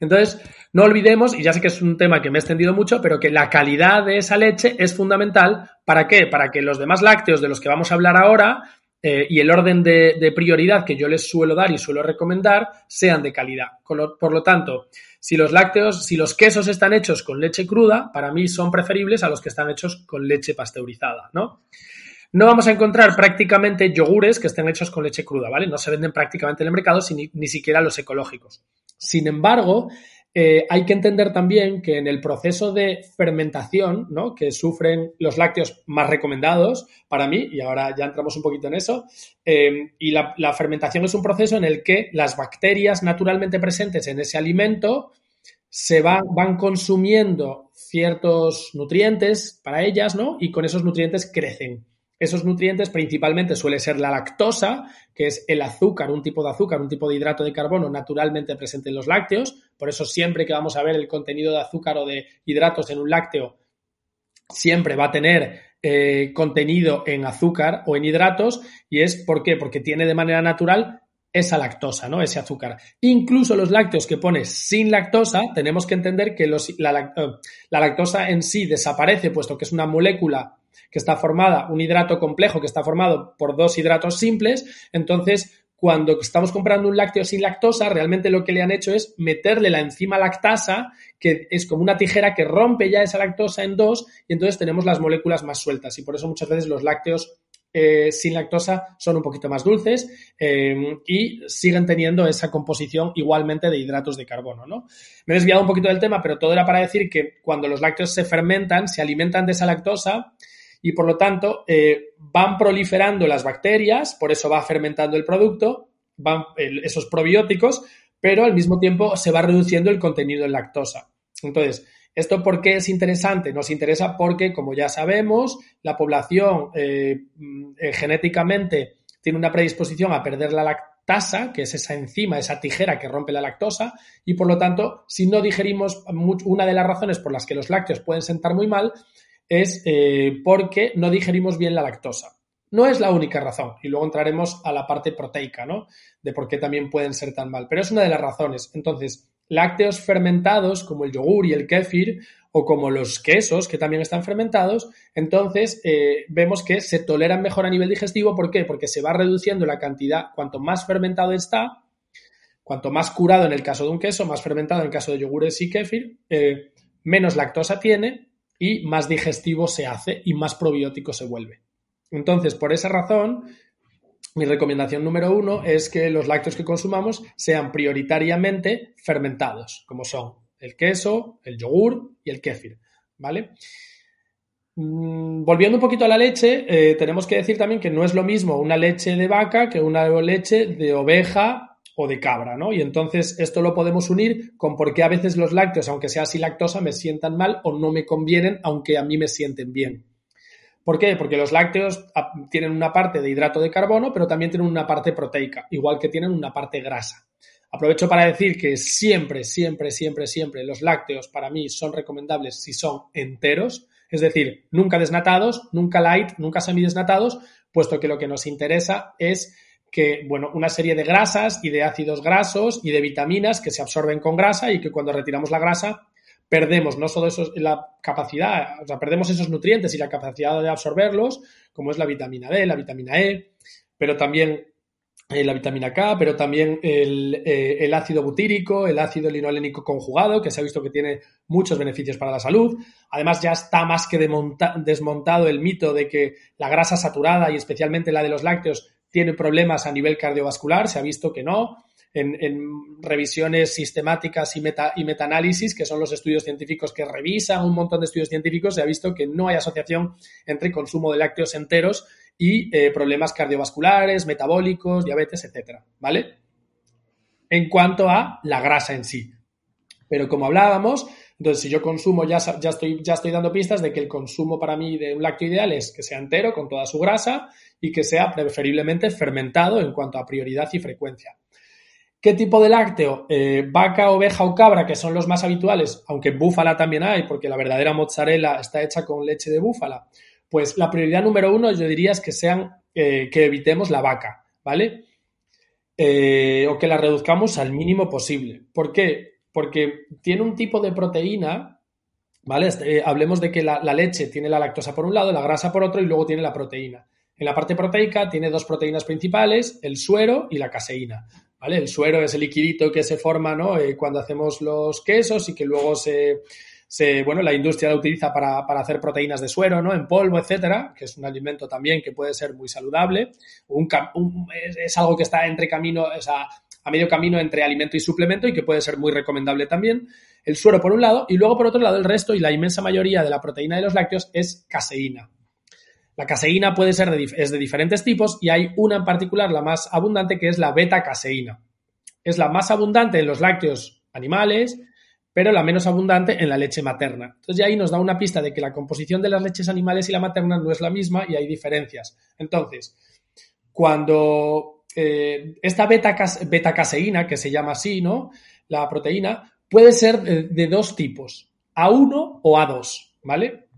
Entonces, no olvidemos, y ya sé que es un tema que me he extendido mucho, pero que la calidad de esa leche es fundamental. ¿Para qué? Para que los demás lácteos de los que vamos a hablar ahora eh, y el orden de, prioridad que yo les suelo dar y suelo recomendar sean de calidad. por lo tanto, si los lácteos, si los quesos están hechos con leche cruda, para mí son preferibles a los que están hechos con leche pasteurizada, ¿no? No vamos a encontrar prácticamente yogures que estén hechos con leche cruda, ¿vale? No se venden prácticamente en el mercado, ni siquiera los ecológicos. Sin embargo, eh, hay que entender también que en el proceso de fermentación, ¿no? que sufren los lácteos más recomendados para mí, y ahora ya entramos un poquito en eso, eh, y la, fermentación es un proceso en el que las bacterias naturalmente presentes en ese alimento se van, van consumiendo ciertos nutrientes para ellas, ¿no? Y con esos nutrientes crecen. Esos nutrientes principalmente suele ser la lactosa, que es el azúcar, un tipo de azúcar, un tipo de hidrato de carbono naturalmente presente en los lácteos. Por eso siempre que vamos a ver el contenido de azúcar o de hidratos en un lácteo, siempre va a tener eh, contenido en azúcar o en hidratos. ¿Y es por qué? Porque tiene de manera natural esa lactosa, ¿no? Ese azúcar. Incluso los lácteos que pones sin lactosa, tenemos que entender que la, eh, la lactosa en sí desaparece, puesto que es una molécula que está formada, un hidrato complejo que está formado por dos hidratos simples, entonces cuando estamos comprando un lácteo sin lactosa, realmente lo que le han hecho es meterle la enzima lactasa, que es como una tijera que rompe ya esa lactosa en dos, y entonces tenemos las moléculas más sueltas. Y por eso muchas veces los lácteos eh, sin lactosa son un poquito más dulces eh, y siguen teniendo esa composición igualmente de hidratos de carbono. ¿no? Me he desviado un poquito del tema, pero todo era para decir que cuando los lácteos se fermentan, se alimentan de esa lactosa y por lo tanto eh, van proliferando las bacterias, por eso va fermentando el producto, van esos probióticos, pero al mismo tiempo se va reduciendo el contenido en lactosa. Entonces, ¿esto por qué es interesante? Nos interesa porque, como ya sabemos, la población eh, mm, eh, genéticamente tiene una predisposición a perder la lactasa, que es esa enzima, esa tijera que rompe la lactosa, y por lo tanto, si no digerimos, una de las razones por las que los lácteos pueden sentar muy mal es eh, porque no digerimos bien la lactosa. No es la única razón, y luego entraremos a la parte proteica, ¿no? De por qué también pueden ser tan mal, pero es una de las razones. Entonces, lácteos fermentados como el yogur y el kéfir o como los quesos que también están fermentados, entonces eh, vemos que se toleran mejor a nivel digestivo. ¿Por qué? Porque se va reduciendo la cantidad, cuanto más fermentado está, cuanto más curado en el caso de un queso, más fermentado en el caso de yogures y kéfir, eh, menos lactosa tiene y más digestivo se hace y más probiótico se vuelve. Entonces, por esa razón, mi recomendación número uno es que los lácteos que consumamos sean prioritariamente fermentados, como son el queso, el yogur y el kéfir, ¿vale? Mm, volviendo un poquito a la leche, eh, tenemos que decir también que no es lo mismo una leche de vaca que una leche de oveja o de cabra, ¿no? Y entonces esto lo podemos unir con por qué a veces los lácteos, aunque sea sin lactosa, me sientan mal o no me convienen, aunque a mí me sienten bien. ¿Por qué? Porque los lácteos ah, tienen una parte de hidrato de carbono, pero también tienen una parte proteica, igual que tienen una parte grasa. Aprovecho para decir que siempre, siempre, siempre, siempre los lácteos para mí son recomendables si son enteros, es decir, nunca desnatados, nunca light, nunca semidesnatados, puesto que lo que nos interesa es que, bueno, una serie de grasas y de ácidos grasos y de vitaminas que se absorben con grasa y que cuando retiramos la grasa perdemos no solo eso, la capacidad, o sea, perdemos esos nutrientes y la capacidad de absorberlos, como es la vitamina D, la vitamina E, pero también eh, la vitamina K, pero también eh, el, ácido butírico, el ácido linolénico conjugado, que se ha visto que tiene muchos beneficios para la salud. Además, ya está más que desmontado el mito de que la grasa saturada y especialmente la de los lácteos tiene problemas a nivel cardiovascular. Se ha visto que no. En, revisiones sistemáticas y, meta, y metaanálisis, que son los estudios científicos que revisan un montón de estudios científicos, se ha visto que no hay asociación entre consumo de lácteos enteros y eh, problemas cardiovasculares, metabólicos, diabetes, etcétera, ¿vale? En cuanto a la grasa en sí. Pero como hablábamos, entonces si yo consumo, ya, estoy dando pistas de que el consumo para mí de un lácteo ideal es que sea entero, con toda su grasa, y que sea preferiblemente fermentado en cuanto a prioridad y frecuencia. ¿Qué tipo de lácteo? Eh, vaca, oveja o cabra, que son los más habituales, aunque búfala también hay, porque la verdadera mozzarella está hecha con leche de búfala. Pues la prioridad número uno yo diría es que sean, eh, que evitemos la vaca, ¿vale? Eh, o que la reduzcamos al mínimo posible. ¿Por qué? Porque tiene un tipo de proteína, ¿vale? Este, eh, hablemos de que la, leche tiene la lactosa por un lado, la grasa por otro y luego tiene la proteína. En la parte proteica tiene dos proteínas principales, el suero y la caseína. ¿Vale? El suero es el liquidito que se forma ¿no? cuando hacemos los quesos y que luego se, bueno, la industria la utiliza para, hacer proteínas de suero, ¿no? En polvo, etcétera, que es un alimento también que puede ser muy saludable. es, algo que está entre camino, a medio camino entre alimento y suplemento y que puede ser muy recomendable también. El suero por un lado y luego por otro lado el resto y la inmensa mayoría de la proteína de los lácteos es caseína. La caseína puede ser de, es de diferentes tipos y hay una en particular, la más abundante, que es la beta-caseína. Es la más abundante en los lácteos animales, pero la menos abundante en la leche materna. Entonces, ya ahí nos da una pista de que la composición de las leches animales y la materna no es la misma y hay diferencias. Entonces, cuando eh, esta beta, caseína, que se llama así, ¿no? La proteína, puede ser de, dos tipos, A1 o A2, ¿vale?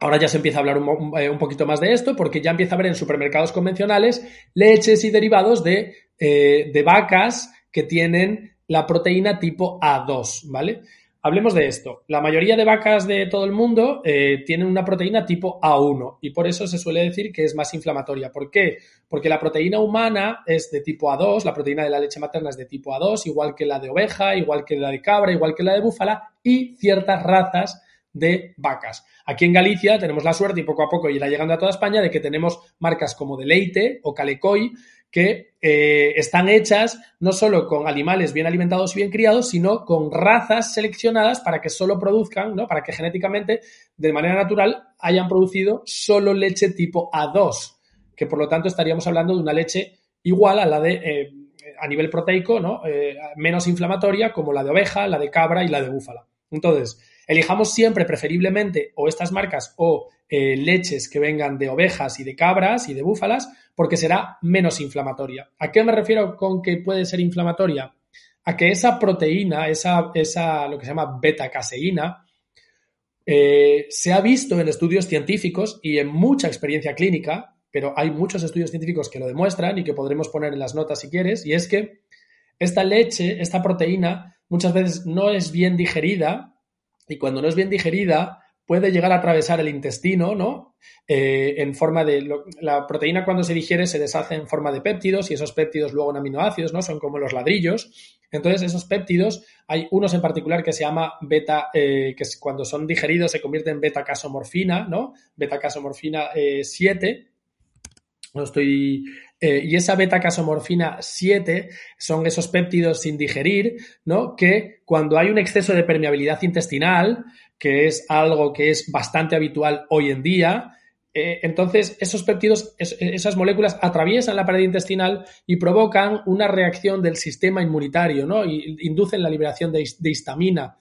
Ahora ya se empieza a hablar eh, un, poquito más de esto porque ya empieza a haber en supermercados convencionales leches y derivados de, eh, de vacas que tienen la proteína tipo A2, ¿vale? Hablemos de esto. La mayoría de vacas de todo el mundo eh, tienen una proteína tipo A1 y por eso se suele decir que es más inflamatoria. ¿Por qué? Porque la proteína humana es de tipo A2, la proteína de la leche materna es de tipo A2, igual que la de oveja, igual que la de cabra, igual que la de búfala y ciertas razas de vacas. Aquí en Galicia tenemos la suerte y poco a poco irá llegando a toda España de que tenemos marcas como Deleite o Calecoy que eh, están hechas no solo con animales bien alimentados y bien criados, sino con razas seleccionadas para que solo produzcan, ¿no? Para que genéticamente, de manera natural, hayan producido solo leche tipo A2, que por lo tanto estaríamos hablando de una leche igual a la de eh, a nivel proteico, ¿no? Eh, menos inflamatoria, como la de oveja, la de cabra y la de búfala. Entonces, elijamos siempre preferiblemente o estas marcas o leches que vengan de ovejas y de cabras y de búfalas, porque será menos inflamatoria. ¿A qué me refiero con que puede ser inflamatoria? A que esa proteína, esa, esa lo que se llama beta-caseína, eh, se ha visto en estudios científicos y en mucha experiencia clínica, pero hay muchos estudios científicos que lo demuestran y que podremos poner en las notas si quieres, y es que esta leche, esta proteína, muchas veces no es bien digerida y cuando no es bien digerida, puede llegar a atravesar el intestino, ¿no? Eh, en forma de. la proteína cuando se digiere se deshace en forma de péptidos y esos péptidos luego en aminoácidos, ¿no? Son como los ladrillos. Entonces, esos péptidos, hay unos en particular que se llama beta, eh, que cuando son digeridos se convierte en beta-casomorfina, ¿no? Beta-casomorfina 7. Eh, no estoy. Y esa beta-casomorfina 7 son esos péptidos sin digerir, ¿no? Que cuando hay un exceso de permeabilidad intestinal, que es algo que es bastante habitual hoy en día. Eh, entonces, esos péptidos, esas moléculas atraviesan la pared intestinal y provocan una reacción del sistema inmunitario, ¿no? Y inducen la liberación de, histamina.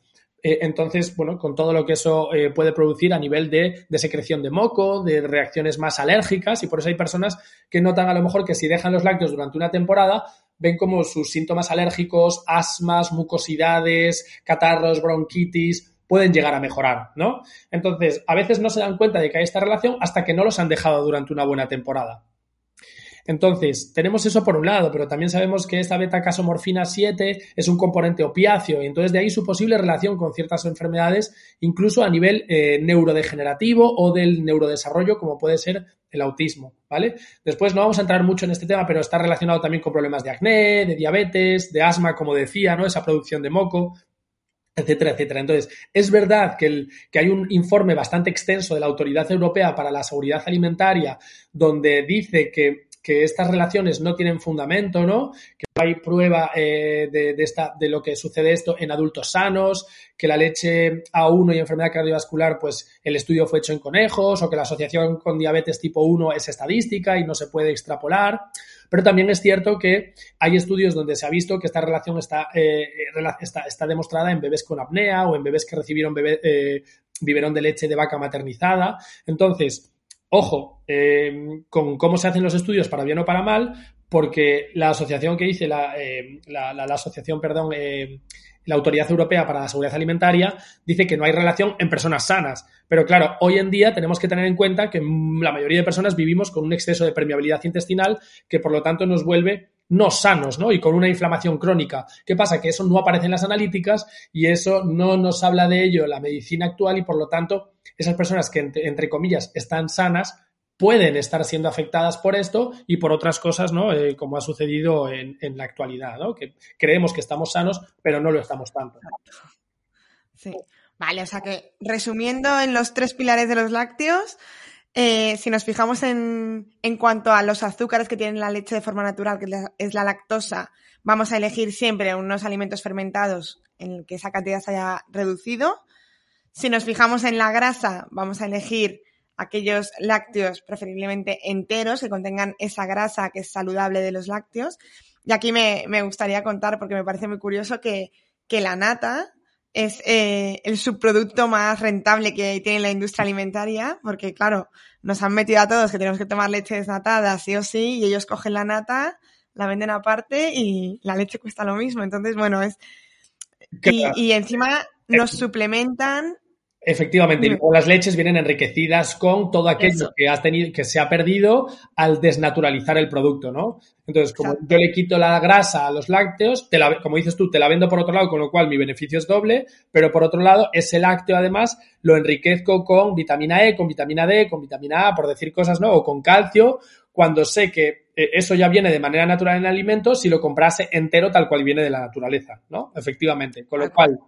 Eh, entonces, bueno, con todo lo que eso eh, puede producir a nivel de, de, secreción de moco, de reacciones más alérgicas, y por eso hay personas que notan a lo mejor que si dejan los lácteos durante una temporada, ven como sus síntomas alérgicos, asmas, mucosidades, catarros, bronquitis, pueden llegar a mejorar, ¿no? Entonces, a veces no se dan cuenta de que hay esta relación hasta que no los han dejado durante una buena temporada. Entonces, tenemos eso por un lado, pero también sabemos que esta beta-casomorfina 7 es un componente opiáceo y entonces de ahí su posible relación con ciertas enfermedades, incluso a nivel eh, neurodegenerativo o del neurodesarrollo, como puede ser el autismo, ¿vale? Después no vamos a entrar mucho en este tema, pero está relacionado también con problemas de acné, de diabetes, de asma, como decía, ¿no? Esa producción de moco etcétera, etcétera. Entonces, es verdad que, que, hay un informe bastante extenso de la Autoridad Europea para la Seguridad Alimentaria donde dice que, que estas relaciones no tienen fundamento, ¿no? Que hay prueba eh, de, esta, de lo que sucede esto en adultos sanos, que la leche A1 y enfermedad cardiovascular, pues el estudio fue hecho en conejos, o que la asociación con diabetes tipo 1 es estadística y no se puede extrapolar. Pero también es cierto que hay estudios donde se ha visto que esta relación está, eh, está, está, demostrada en bebés con apnea o en bebés que recibieron bebé, eh, de leche de vaca maternizada. Entonces, ojo eh, con cómo se hacen los estudios para bien o para mal, porque la asociación que dice, la, eh, la, la, la asociación, perdón, eh, la Autoridad Europea para la Seguridad Alimentaria dice que no hay relación en personas sanas. Pero claro, hoy en día tenemos que tener en cuenta que la mayoría de personas vivimos con un exceso de permeabilidad intestinal que por lo tanto nos vuelve no sanos, ¿no? Y con una inflamación crónica. ¿Qué pasa? Que eso no aparece en las analíticas y eso no nos habla de ello la medicina actual y por lo tanto esas personas que entre comillas están sanas pueden estar siendo afectadas por esto y por otras cosas, ¿no? Eh, como ha sucedido en, en, la actualidad, ¿no? Que creemos que estamos sanos, pero no lo estamos tanto. Sí. Vale, o sea que resumiendo en los tres pilares de los lácteos, eh, si nos fijamos en, en, cuanto a los azúcares que tiene la leche de forma natural, que es la lactosa, vamos a elegir siempre unos alimentos fermentados en que esa cantidad se haya reducido. Si nos fijamos en la grasa, vamos a elegir aquellos lácteos preferiblemente enteros que contengan esa grasa que es saludable de los lácteos. Y aquí me, me gustaría contar, porque me parece muy curioso, que, que la nata es eh, el subproducto más rentable que tiene la industria alimentaria, porque claro, nos han metido a todos que tenemos que tomar leche desnatada sí o sí, y ellos cogen la nata, la venden aparte y la leche cuesta lo mismo. Entonces, bueno, es... Y, y encima nos suplementan Efectivamente, y luego las leches vienen enriquecidas con todo aquello que has tenido, que se ha perdido al desnaturalizar el producto, ¿no? Entonces, como Exacto. yo le quito la grasa a los lácteos, te la, como dices tú, te la vendo por otro lado, con lo cual mi beneficio es doble, pero por otro lado, ese lácteo además lo enriquezco con vitamina E, con vitamina D, con vitamina A, por decir cosas, ¿no? O con calcio, cuando sé que eh, eso ya viene de manera natural en alimentos si lo comprase entero tal cual viene de la naturaleza, ¿no? Efectivamente. Con lo cual,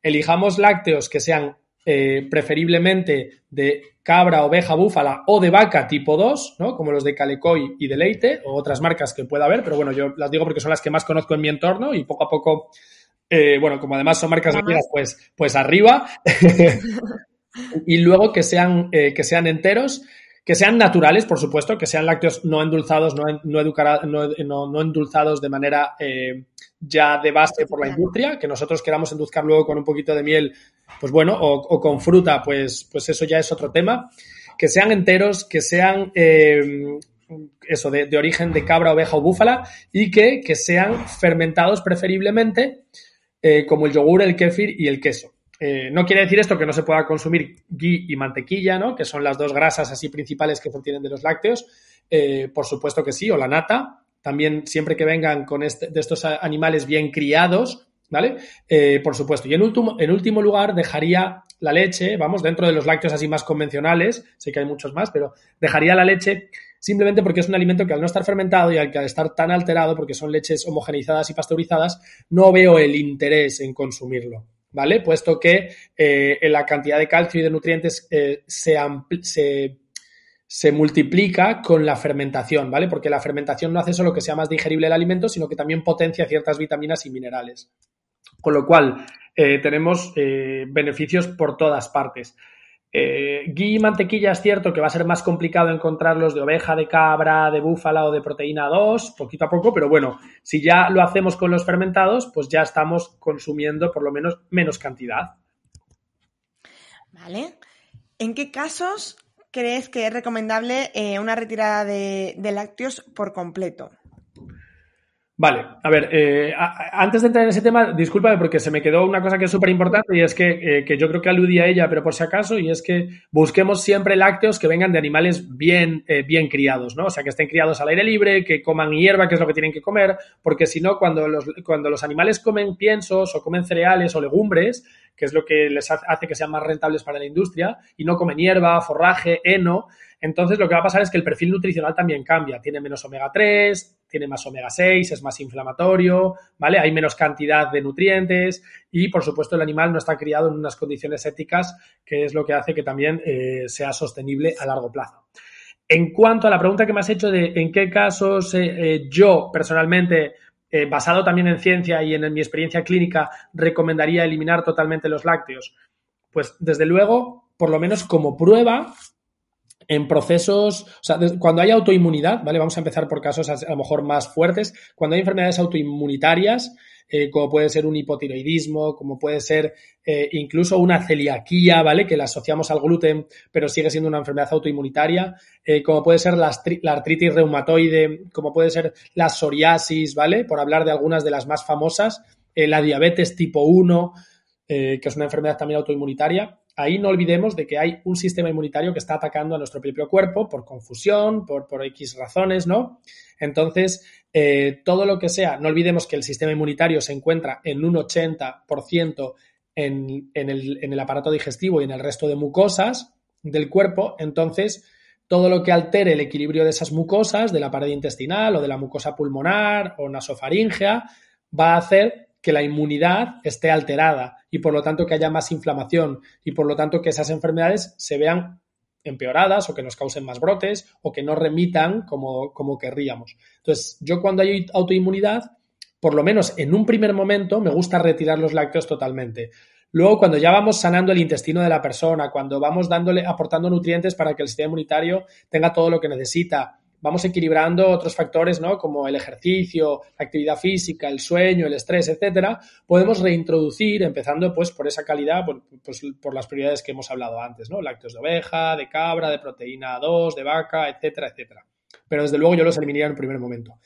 elijamos lácteos que sean eh, preferiblemente de cabra, oveja, búfala o de vaca tipo 2, ¿no? Como los de Calecoy y de Leite o otras marcas que pueda haber, pero bueno, yo las digo porque son las que más conozco en mi entorno y poco a poco, eh, bueno, como además son marcas amigas, pues, pues arriba. y luego que sean, eh, que sean enteros, que sean naturales, por supuesto, que sean lácteos no endulzados, no, no, educara, no, no, endulzados de manera eh, ya de base por la industria, que nosotros queramos endulzar luego con un poquito de miel, pues bueno, o, o con fruta, pues, pues eso ya es otro tema. Que sean enteros, que sean eh, eso, de, de, origen de cabra, oveja o búfala, y que, que sean fermentados preferiblemente, eh, como el yogur, el kéfir y el queso. Eh, no quiere decir esto que no se pueda consumir ghee y mantequilla, ¿no? Que son las dos grasas así principales que se obtienen de los lácteos. Eh, por supuesto que sí, o la nata, también siempre que vengan con este, de estos animales bien criados, ¿vale? Eh, por supuesto. Y en último, en último lugar, dejaría la leche, vamos, dentro de los lácteos así más convencionales, sé que hay muchos más, pero dejaría la leche simplemente porque es un alimento que al no estar fermentado y al, que al estar tan alterado, porque son leches homogeneizadas y pasteurizadas, no veo el interés en consumirlo. ¿Vale? Puesto que eh, la cantidad de calcio y de nutrientes eh, se, se multiplica con la fermentación, ¿vale? Porque la fermentación no hace solo que sea más digerible el alimento, sino que también potencia ciertas vitaminas y minerales. Con lo cual, eh, tenemos beneficios por todas partes. Eh, y mantequilla es cierto que va a ser más complicado encontrarlos de oveja, de cabra, de búfala o de proteína 2, poquito a poco, pero bueno, si ya lo hacemos con los fermentados, pues ya estamos consumiendo por lo menos menos cantidad. Vale. ¿En qué casos crees que es recomendable eh, una retirada de, lácteos por completo? Vale, a ver, eh, antes de entrar en ese tema, discúlpame porque se me quedó una cosa que es súper importante y es que, eh, que, yo creo que aludí a ella, pero por si acaso, y es que busquemos siempre lácteos que vengan de animales bien, eh, bien criados, ¿no? O sea, que estén criados al aire libre, que coman hierba, que es lo que tienen que comer, porque si no, cuando los, cuando los animales comen piensos o comen cereales o legumbres, que es lo que les hace que sean más rentables para la industria, y no comen hierba, forraje, heno, entonces lo que va a pasar es que el perfil nutricional también cambia, tiene menos omega 3, tiene más omega 6, es más inflamatorio, ¿vale? Hay menos cantidad de nutrientes y, por supuesto, el animal no está criado en unas condiciones éticas, que es lo que hace que también eh, sea sostenible a largo plazo. En cuanto a la pregunta que me has hecho de en qué casos eh, eh, yo personalmente, basado también en ciencia y en mi experiencia clínica, recomendaría eliminar totalmente los lácteos, pues desde luego, por lo menos como prueba, en procesos, o sea, cuando hay autoinmunidad, ¿vale? Vamos a empezar por casos a, lo mejor más fuertes. Cuando hay enfermedades autoinmunitarias, eh, como puede ser un hipotiroidismo, como puede ser eh, incluso una celiaquía, ¿vale? Que la asociamos al gluten, pero sigue siendo una enfermedad autoinmunitaria, eh, como puede ser la, artritis reumatoide, como puede ser la psoriasis, ¿vale? Por hablar de algunas de las más famosas, la diabetes tipo 1, que es una enfermedad también autoinmunitaria ahí no olvidemos de que hay un sistema inmunitario que está atacando a nuestro propio cuerpo por confusión, por, X razones, ¿no? Entonces, eh, todo lo que sea, no olvidemos que el sistema inmunitario se encuentra en un 80% en, en, el, en el aparato digestivo y en el resto de mucosas del cuerpo, entonces todo lo que altere el equilibrio de esas mucosas, de la pared intestinal o de la mucosa pulmonar o nasofaringea, va a hacer que la inmunidad esté alterada y por lo tanto que haya más inflamación y por lo tanto que esas enfermedades se vean empeoradas o que nos causen más brotes o que no remitan como, como querríamos. Entonces, yo cuando hay autoinmunidad, por lo menos en un primer momento, me gusta retirar los lácteos totalmente. Luego, cuando ya vamos sanando el intestino de la persona, cuando vamos dándole, aportando nutrientes para que el sistema inmunitario tenga todo lo que necesita, vamos equilibrando otros factores, ¿no? Como el ejercicio, la actividad física, el sueño, el estrés, etcétera, podemos reintroducir, empezando pues por esa calidad, por, pues, por las prioridades que hemos hablado antes, ¿no? Lácteos de oveja, de cabra, de proteína 2, de vaca, etcétera, etcétera. Pero desde luego yo los eliminaría en un primer momento.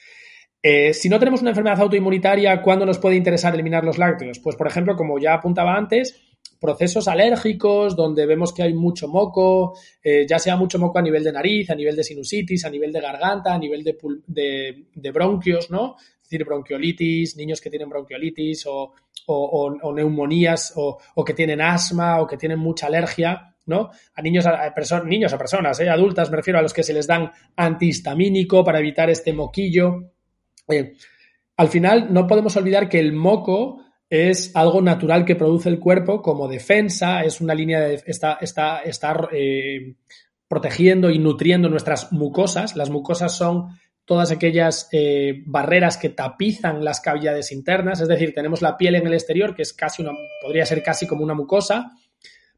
Eh, si no tenemos una enfermedad autoinmunitaria, ¿cuándo nos puede interesar eliminar los lácteos? Pues, por ejemplo, como ya apuntaba antes, procesos alérgicos donde vemos que hay mucho moco, eh, ya sea mucho moco a nivel de nariz, a nivel de sinusitis, a nivel de garganta, a nivel de, bronquios, ¿no? Es decir, bronquiolitis, niños que tienen bronquiolitis o, neumonías o, que tienen asma o que tienen mucha alergia, ¿no? A niños, a, niños, a personas, ¿eh? adultas, me refiero a los que se les dan antihistamínico para evitar este moquillo. al final, no podemos olvidar que el moco es algo natural que produce el cuerpo como defensa, es una línea de... está, está, eh, protegiendo y nutriendo nuestras mucosas. Las mucosas son todas aquellas eh, barreras que tapizan las cavidades internas, es decir, tenemos la piel en el exterior, que es casi una, podría ser casi como una mucosa,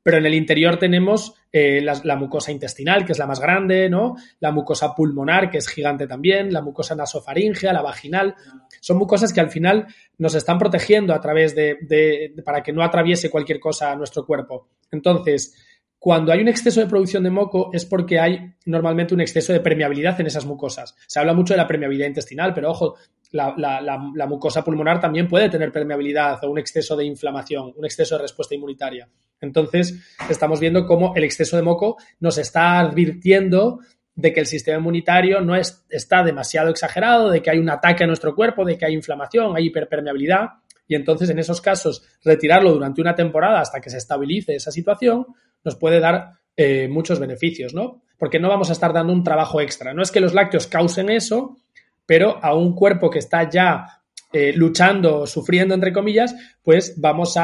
pero en el interior tenemos eh, la, mucosa intestinal, que es la más grande, ¿no? La mucosa pulmonar, que es gigante también, la mucosa nasofaringea, la vaginal. Son mucosas que al final nos están protegiendo a través de, para que no atraviese cualquier cosa a nuestro cuerpo. Entonces, cuando hay un exceso de producción de moco es porque hay normalmente un exceso de permeabilidad en esas mucosas. Se habla mucho de la permeabilidad intestinal, pero ojo, la, mucosa pulmonar también puede tener permeabilidad o un exceso de inflamación, un exceso de respuesta inmunitaria. Entonces, estamos viendo cómo el exceso de moco nos está advirtiendo de que el sistema inmunitario no está demasiado exagerado, de que hay un ataque a nuestro cuerpo, de que hay inflamación, hay hiperpermeabilidad. Y entonces, en esos casos, retirarlo durante una temporada hasta que se estabilice esa situación nos puede dar eh, muchos beneficios, ¿no? Porque no vamos a estar dando un trabajo extra. No es que los lácteos causen eso, pero a un cuerpo que está ya eh, luchando, sufriendo, entre comillas, pues vamos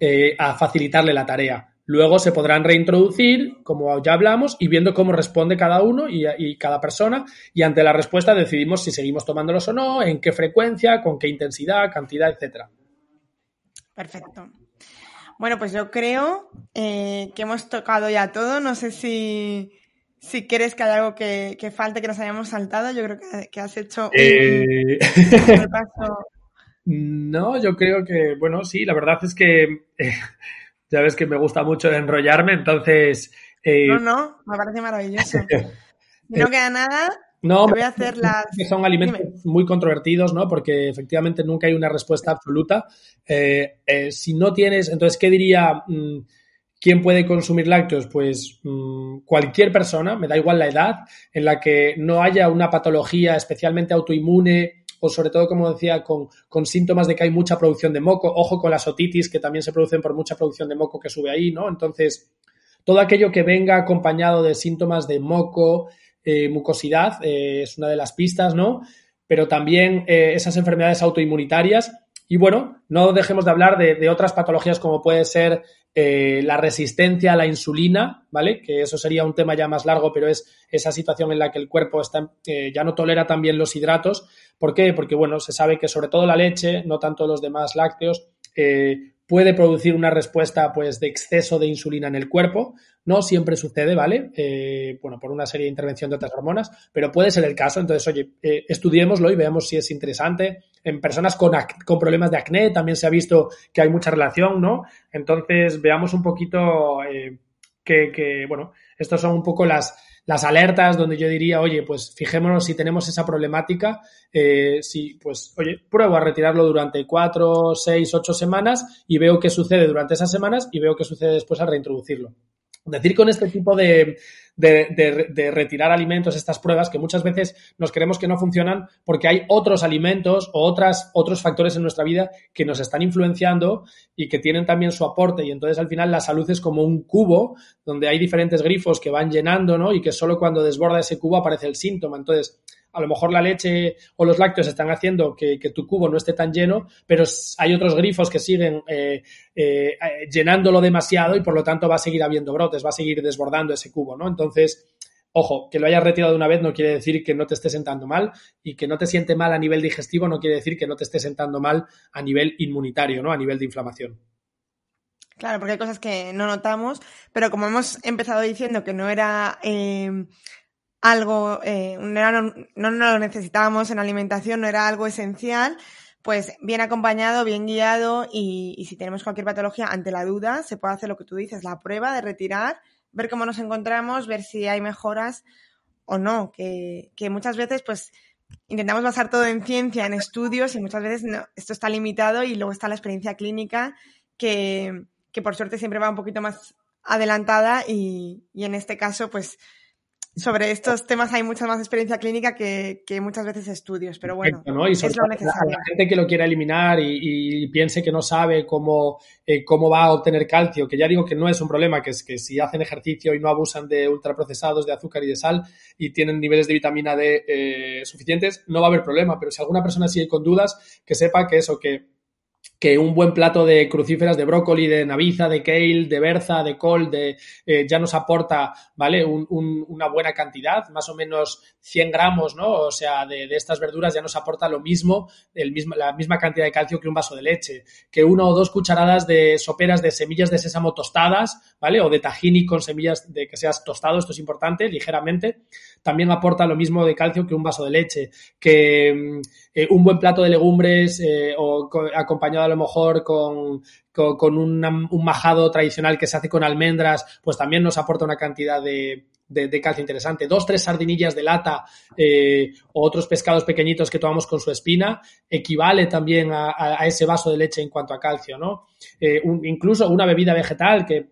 eh, a, facilitarle la tarea. Luego se podrán reintroducir, como ya hablamos, y viendo cómo responde cada uno y, y, cada persona. Y ante la respuesta decidimos si seguimos tomándolos o no, en qué frecuencia, con qué intensidad, cantidad, etcétera. Perfecto. Bueno, pues yo creo eh, que hemos tocado ya todo. No sé si, si quieres que haya algo que, falte, que nos hayamos saltado. Yo creo que, has hecho un, eh... No, yo creo que, bueno, sí, la verdad es que eh, ya ves que me gusta mucho enrollarme, entonces... Eh, no, no, me parece maravilloso. No queda nada, No, voy a hacer las... son alimentos muy controvertidos, ¿no? Porque efectivamente nunca hay una respuesta absoluta. Eh, eh, si no tienes, entonces, ¿qué diría? Mm, ¿Quién puede consumir lácteos? Pues mm, cualquier persona, me da igual la edad, en la que no haya una patología especialmente autoinmune o sobre todo, como decía, con, síntomas de que hay mucha producción de moco. Ojo con las otitis, que también se producen por mucha producción de moco que sube ahí, ¿no? Entonces, todo aquello que venga acompañado de síntomas de moco, eh, mucosidad, eh, es una de las pistas, ¿no? Pero también eh, esas enfermedades autoinmunitarias. Y bueno, no dejemos de hablar de, otras patologías como puede ser la resistencia a la insulina, ¿vale? Que eso sería un tema ya más largo, pero es esa situación en la que el cuerpo está, ya no tolera también los hidratos. ¿Por qué? Porque, bueno, se sabe que sobre todo la leche, no tanto los demás lácteos, puede producir una respuesta pues de exceso de insulina en el cuerpo. No siempre sucede, ¿vale? Eh, bueno, por una serie de intervención de otras hormonas, pero puede ser el caso. Entonces, oye, eh, estudiémoslo y veamos si es interesante. En personas con, con problemas de acné también se ha visto que hay mucha relación, ¿no? Entonces, veamos un poquito eh, que, que, bueno, estos son un poco las, las alertas donde yo diría, oye, pues fijémonos si tenemos esa problemática, eh, si, pues, oye, pruebo a retirarlo durante cuatro, seis, ocho semanas y veo qué sucede durante esas semanas y veo qué sucede después al reintroducirlo. Decir con este tipo de, retirar alimentos, estas pruebas, que muchas veces nos creemos que no funcionan porque hay otros alimentos o otras, otros factores en nuestra vida que nos están influenciando y que tienen también su aporte. Y entonces al final la salud es como un cubo donde hay diferentes grifos que van llenando, ¿no? Y que solo cuando desborda ese cubo aparece el síntoma. Entonces, a lo mejor la leche o los lácteos están haciendo que, tu cubo no esté tan lleno, pero hay otros grifos que siguen eh, eh, llenándolo demasiado y por lo tanto va a seguir habiendo brotes, va a seguir desbordando ese cubo, ¿no? Entonces, ojo, que lo hayas retirado de una vez no quiere decir que no te esté sentando mal y que no te siente mal a nivel digestivo no quiere decir que no te esté sentando mal a nivel inmunitario, ¿no? A nivel de inflamación. Claro, porque hay cosas que no notamos, pero como hemos empezado diciendo que no era eh, algo, eh, no, no, lo necesitábamos en alimentación, no era algo esencial, pues bien acompañado, bien guiado y, si tenemos cualquier patología ante la duda, se puede hacer lo que tú dices, la prueba de retirar, ver cómo nos encontramos, ver si hay mejoras o no, que, que muchas veces pues intentamos basar todo en ciencia, en estudios y muchas veces esto está limitado y luego está la experiencia clínica que, que por suerte siempre va un poquito más adelantada y, y en este caso pues sobre estos temas hay mucha más experiencia clínica que, muchas veces estudios, pero bueno, es lo necesario. La, gente que lo quiera eliminar y, piense que no sabe cómo, eh, cómo va a obtener calcio, que ya digo que no es un problema, que es que si hacen ejercicio y no abusan de ultraprocesados, de azúcar y de sal y tienen niveles de vitamina D eh, suficientes, no va a haber problema, pero si alguna persona sigue con dudas, que sepa que eso, que que un buen plato de crucíferas de brócoli, de naviza, de kale, de berza, de col, de, eh, ya nos aporta, ¿vale? una buena cantidad, más o menos 100 gramos, ¿no? O sea, de, estas verduras ya nos aporta lo mismo, el mismo, la misma cantidad de calcio que un vaso de leche, que una o dos cucharadas de soperas de semillas de sésamo tostadas, ¿vale? O de tahini con semillas de que seas tostado, esto es importante, ligeramente, también aporta lo mismo de calcio que un vaso de leche, que mm, eh, un buen plato de legumbres eh, o acompañado a lo mejor con, con, un majado tradicional que se hace con almendras, pues también nos aporta una cantidad de, de, calcio interesante. Dos, tres sardinillas de lata eh, o otros pescados pequeñitos que tomamos con su espina equivale también a, ese vaso de leche en cuanto a calcio, ¿no? Eh, incluso una bebida vegetal que,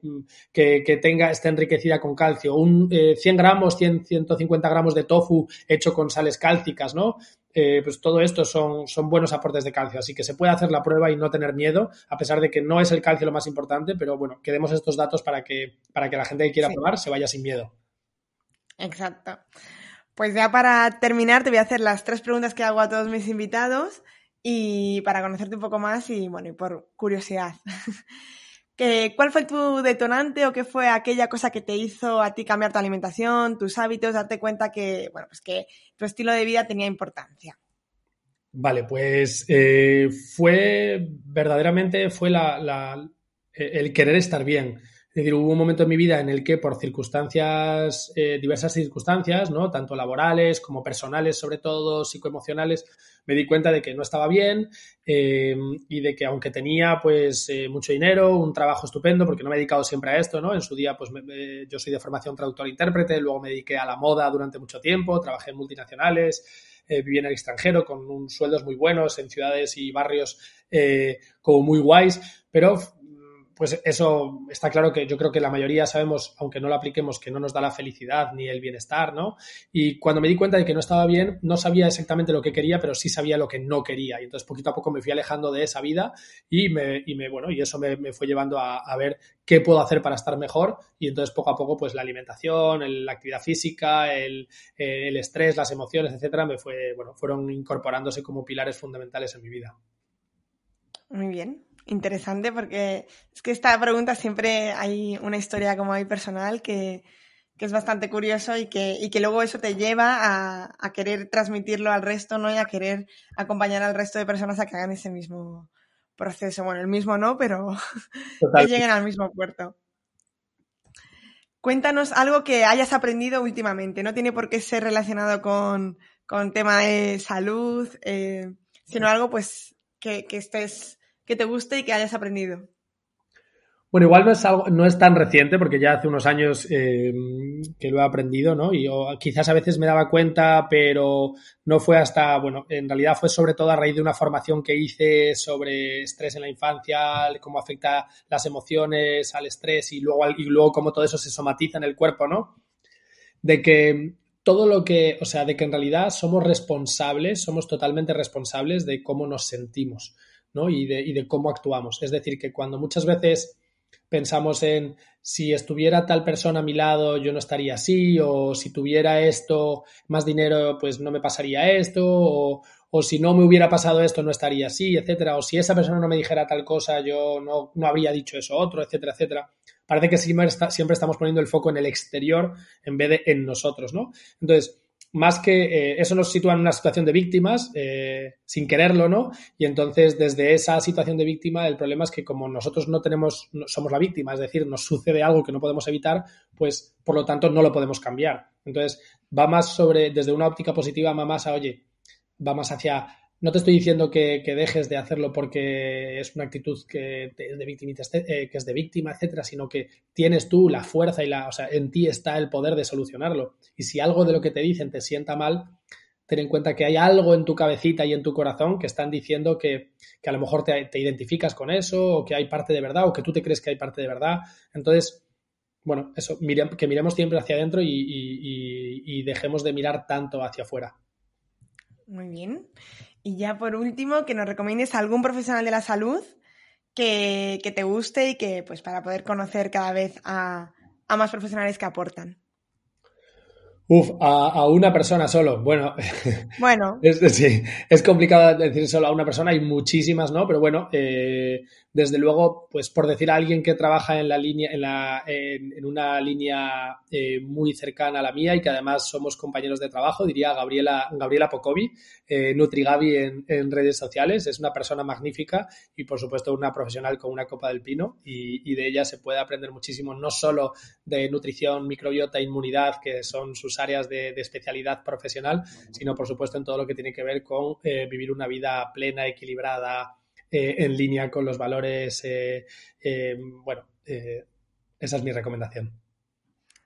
que, tenga, esté enriquecida con calcio. Un 100 eh, gramos, 100, 150 gramos de tofu hecho con sales cálcicas, ¿no? pues todo esto son, son buenos aportes de calcio. Así que se puede hacer la prueba y no tener miedo, a pesar de que no es el calcio lo más importante, pero bueno, que demos estos datos para que, para que la gente que quiera probar se vaya sin miedo. Exacto. Pues ya para terminar te voy a hacer las tres preguntas que hago a todos mis invitados y para conocerte un poco más y bueno, y por curiosidad. ¿Cuál fue tu detonante o qué fue aquella cosa que te hizo a ti cambiar tu alimentación, tus hábitos, darte cuenta que, bueno, pues que tu estilo de vida tenía importancia? Vale, pues eh, fue verdaderamente fue la, el querer estar bien. Es decir, hubo un momento en mi vida en el que por circunstancias, eh, diversas circunstancias, ¿no? Tanto laborales como personales, sobre todo psicoemocionales, me di cuenta de que no estaba bien eh, y de que aunque tenía pues eh, mucho dinero, un trabajo estupendo, porque no me he dedicado siempre a esto, ¿no? En su día pues yo soy de formación traductor-intérprete, luego me dediqué a la moda durante mucho tiempo, trabajé en multinacionales, viví en el extranjero con un, sueldos muy buenos en ciudades y barrios como muy guays, pero pues eso está claro que yo creo que la mayoría sabemos, aunque no lo apliquemos, que no nos da la felicidad ni el bienestar, ¿no? Y cuando me di cuenta de que no estaba bien, no sabía exactamente lo que quería, pero sí sabía lo que no quería. Y entonces poquito a poco me fui alejando de esa vida y me, y me bueno, y eso me, fue llevando a, ver qué puedo hacer para estar mejor. Y entonces poco a poco, pues la alimentación, la actividad física, el, el estrés, las emociones, etcétera, me fue, bueno, fueron incorporándose como pilares fundamentales en mi vida. Muy bien. Interesante porque es que esta pregunta siempre hay una historia como ahí personal que, que es bastante curioso y que, y que luego eso te lleva a, a, querer transmitirlo al resto, ¿no? Y a querer acompañar al resto de personas a que hagan ese mismo proceso. Bueno, el mismo no, pero que lleguen al mismo puerto. Cuéntanos algo que hayas aprendido últimamente. No tiene por qué ser relacionado con, con tema de salud, eh, sino algo pues que, que estés que te guste y que hayas aprendido? Bueno, igual no es algo, no es tan reciente porque ya hace unos años eh, que lo he aprendido, ¿no? Y quizás a veces me daba cuenta, pero no fue hasta, bueno, en realidad fue sobre todo a raíz de una formación que hice sobre estrés en la infancia, cómo afecta las emociones al estrés y luego, y luego cómo todo eso se somatiza en el cuerpo, ¿no? De que todo lo que, o sea, de que en realidad somos responsables, somos totalmente responsables de cómo nos sentimos. ¿No? y, de, y de cómo actuamos. Es decir, que cuando muchas veces pensamos en si estuviera tal persona a mi lado yo no estaría así o si tuviera esto más dinero pues no me pasaría esto o, o, si no me hubiera pasado esto no estaría así, etcétera, o si esa persona no me dijera tal cosa yo no, no habría dicho eso otro, etcétera, etcétera. Parece que siempre, siempre estamos poniendo el foco en el exterior en vez de en nosotros, ¿no? Entonces, más que eh, eso nos sitúa en una situación de víctimas, eh, sin quererlo, ¿no? Y entonces, desde esa situación de víctima, el problema es que como nosotros no tenemos, somos la víctima, es decir, nos sucede algo que no podemos evitar, pues por lo tanto no lo podemos cambiar. Entonces, va más sobre, desde una óptica positiva, va más a, oye, va más hacia no te estoy diciendo que, dejes de hacerlo porque es una actitud que es de víctima, eh, que es de víctima, etcétera, sino que tienes tú la fuerza y la, o sea, en ti está el poder de solucionarlo. Y si algo de lo que te dicen te sienta mal, ten en cuenta que hay algo en tu cabecita y en tu corazón que están diciendo que, a lo mejor te, identificas con eso, o que hay parte de verdad, o que tú te crees que hay parte de verdad. Entonces, bueno, eso, que miremos siempre hacia adentro y dejemos de mirar tanto hacia afuera. Muy bien. Y ya por último, que nos recomiendes a algún profesional de la salud que, te guste y que, pues, para poder conocer cada vez a, a más profesionales que aportan. Uf, a, una persona solo. Bueno, bueno. Es, sí, es complicado decir solo a una persona, hay muchísimas, ¿no? Pero bueno, eh, desde luego, pues por decir a alguien que trabaja en la línea, en, la, en, una línea eh, muy cercana a la mía y que además somos compañeros de trabajo, diría Gabriela, Gabriela Pocovi, eh, NutriGabi en, en, redes sociales. Es una persona magnífica y por supuesto una profesional con una copa del pino y, y de ella se puede aprender muchísimo, no solo de nutrición, microbiota, inmunidad, que son sus áreas de, especialidad profesional, sino por supuesto en todo lo que tiene que ver con eh, vivir una vida plena, equilibrada, eh, en línea con los valores. Eh, bueno, esa es mi recomendación.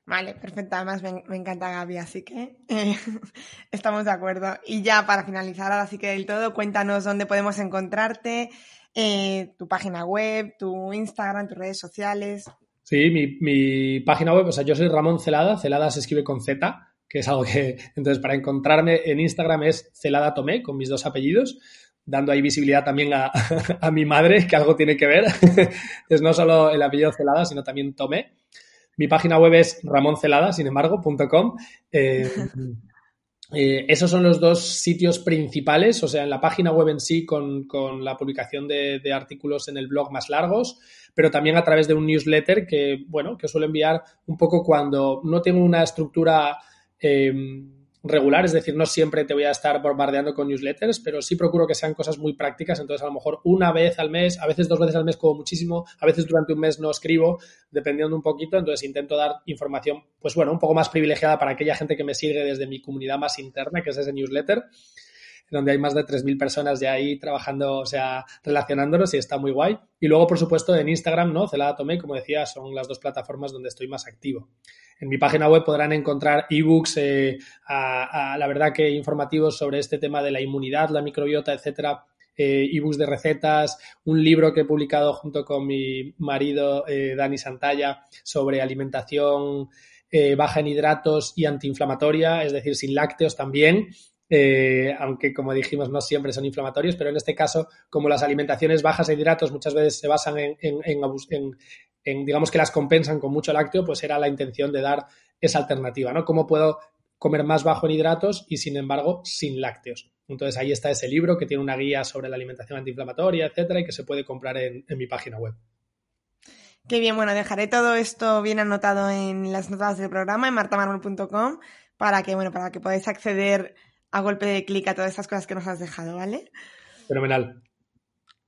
Vale, perfecto. Además, me, encanta Gaby, así que estamos de acuerdo. Y ya para finalizar, ahora sí que del todo, cuéntanos dónde podemos encontrarte, tu página web, tu Instagram, tus redes sociales. Sí, mi, mi, página web, o sea, yo soy Ramón Celada, Celada se escribe con Z, que es algo que, entonces, para encontrarme en Instagram es Celada Tomé, con mis dos apellidos, dando ahí visibilidad también a, a mi madre, que algo tiene que ver, es no solo el apellido Celada, sino también Tomé. Mi página web es ramoncelada, sin embargo, .com. Eh, eh, esos son los dos sitios principales, o sea, en la página web en sí con, con la publicación de, de, artículos en el blog más largos, pero también a través de un newsletter que, bueno, que suelo enviar un poco cuando no tengo una estructura, eh, regular, es decir, no siempre te voy a estar bombardeando con newsletters, pero sí procuro que sean cosas muy prácticas, entonces a lo mejor una vez al mes, a veces dos veces al mes como muchísimo, a veces durante un mes no escribo, dependiendo un poquito, entonces intento dar información, pues bueno, un poco más privilegiada para aquella gente que me sigue desde mi comunidad más interna, que es ese newsletter donde hay más de 3.000 personas ya ahí trabajando, o sea, relacionándonos y está muy guay. Y luego, por supuesto, en Instagram, ¿no? Celada Tomé, como decía, son las dos plataformas donde estoy más activo. En mi página web podrán encontrar ebooks, eh, a, la verdad que informativos sobre este tema de la inmunidad, la microbiota, etcétera, eh, ebooks de recetas, un libro que he publicado junto con mi marido eh, Dani Santalla sobre alimentación baja en hidratos y antiinflamatoria, es decir, sin lácteos también. Aunque como dijimos no siempre son inflamatorios, pero en este caso, como las alimentaciones bajas en hidratos muchas veces se basan en, en, digamos que las compensan con mucho lácteo, pues era la intención de dar esa alternativa, ¿no? ¿Cómo puedo comer más bajo en hidratos y sin embargo sin lácteos? Entonces ahí está ese libro que tiene una guía sobre la alimentación antiinflamatoria, etcétera, y que se puede comprar en, mi página web. Qué bien, bueno, dejaré todo esto bien anotado en las notas del programa en martamarmol.com para que, bueno, para que podáis acceder a golpe de clic a todas estas cosas que nos has dejado, ¿vale? Fenomenal.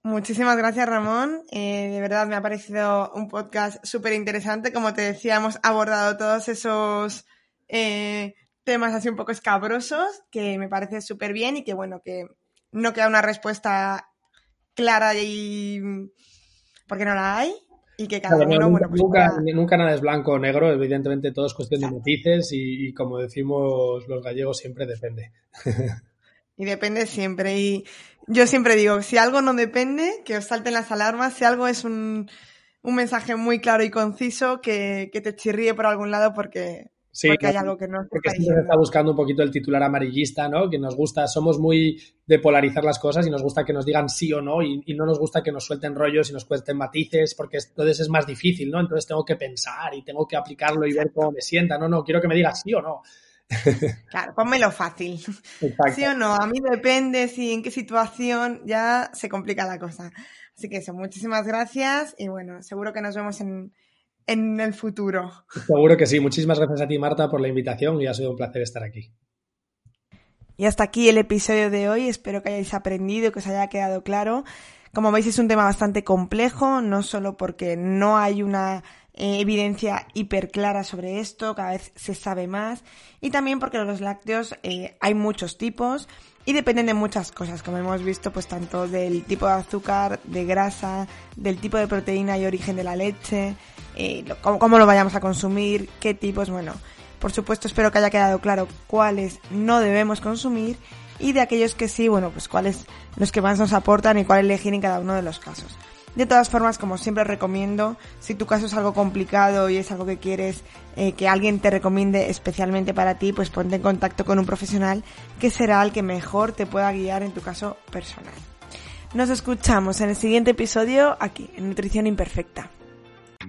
Muchísimas gracias, Ramón. Eh, de verdad me ha parecido un podcast súper interesante. Como te decía, hemos abordado todos esos eh, temas así un poco escabrosos que me parece súper bien y que, bueno, que no queda una respuesta clara y porque no la hay y que cada uno, nunca, bueno, pues nunca, nada es blanco o negro, evidentemente todo es cuestión de matices y, como decimos los gallegos, siempre depende. Y depende siempre. Y yo siempre digo, si algo no depende, que os salten las alarmas. Si algo es un, un mensaje muy claro y conciso, que, que, te chirríe por algún lado porque, porque hay algo que no Porque siempre se está buscando un poquito el titular amarillista, ¿no? Que nos gusta, somos muy de polarizar las cosas y nos gusta que nos digan sí o no y, y no nos gusta que nos suelten rollos y nos cuenten matices porque entonces es más difícil, ¿no? Entonces tengo que pensar y tengo que aplicarlo y ver cómo me sienta. No, no, quiero que me digas sí o no. Claro, pónmelo fácil. ¿Sí o no? A mí depende si en qué situación ya se complica la cosa. Así que eso, muchísimas gracias y bueno, seguro que nos vemos en, en el futuro. Seguro que sí. Muchísimas gracias a ti, Marta, por la invitación y ha sido un placer estar aquí. Y hasta aquí el episodio de hoy. Espero que hayáis aprendido, que os haya quedado claro. Como veis, es un tema bastante complejo, no solo porque no hay una eh, evidencia hiper clara sobre esto, cada vez se sabe más, y también porque los lácteos eh, hay muchos tipos y dependen de muchas cosas, como hemos visto, pues tanto del tipo de azúcar, de grasa, del tipo de proteína y origen de la leche, eh, cómo, lo vayamos a consumir, qué tipos, bueno, por supuesto espero que haya quedado claro cuáles no debemos consumir y de aquellos que sí, bueno, pues cuáles los que más nos aportan y cuál elegir en cada uno de los casos. De todas formas, como siempre recomiendo, si tu caso es algo complicado y es algo que quieres eh, que alguien te recomiende especialmente para ti, pues ponte en contacto con un profesional que será el que mejor te pueda guiar en tu caso personal. Nos escuchamos en el siguiente episodio aquí, en Nutrición Imperfecta.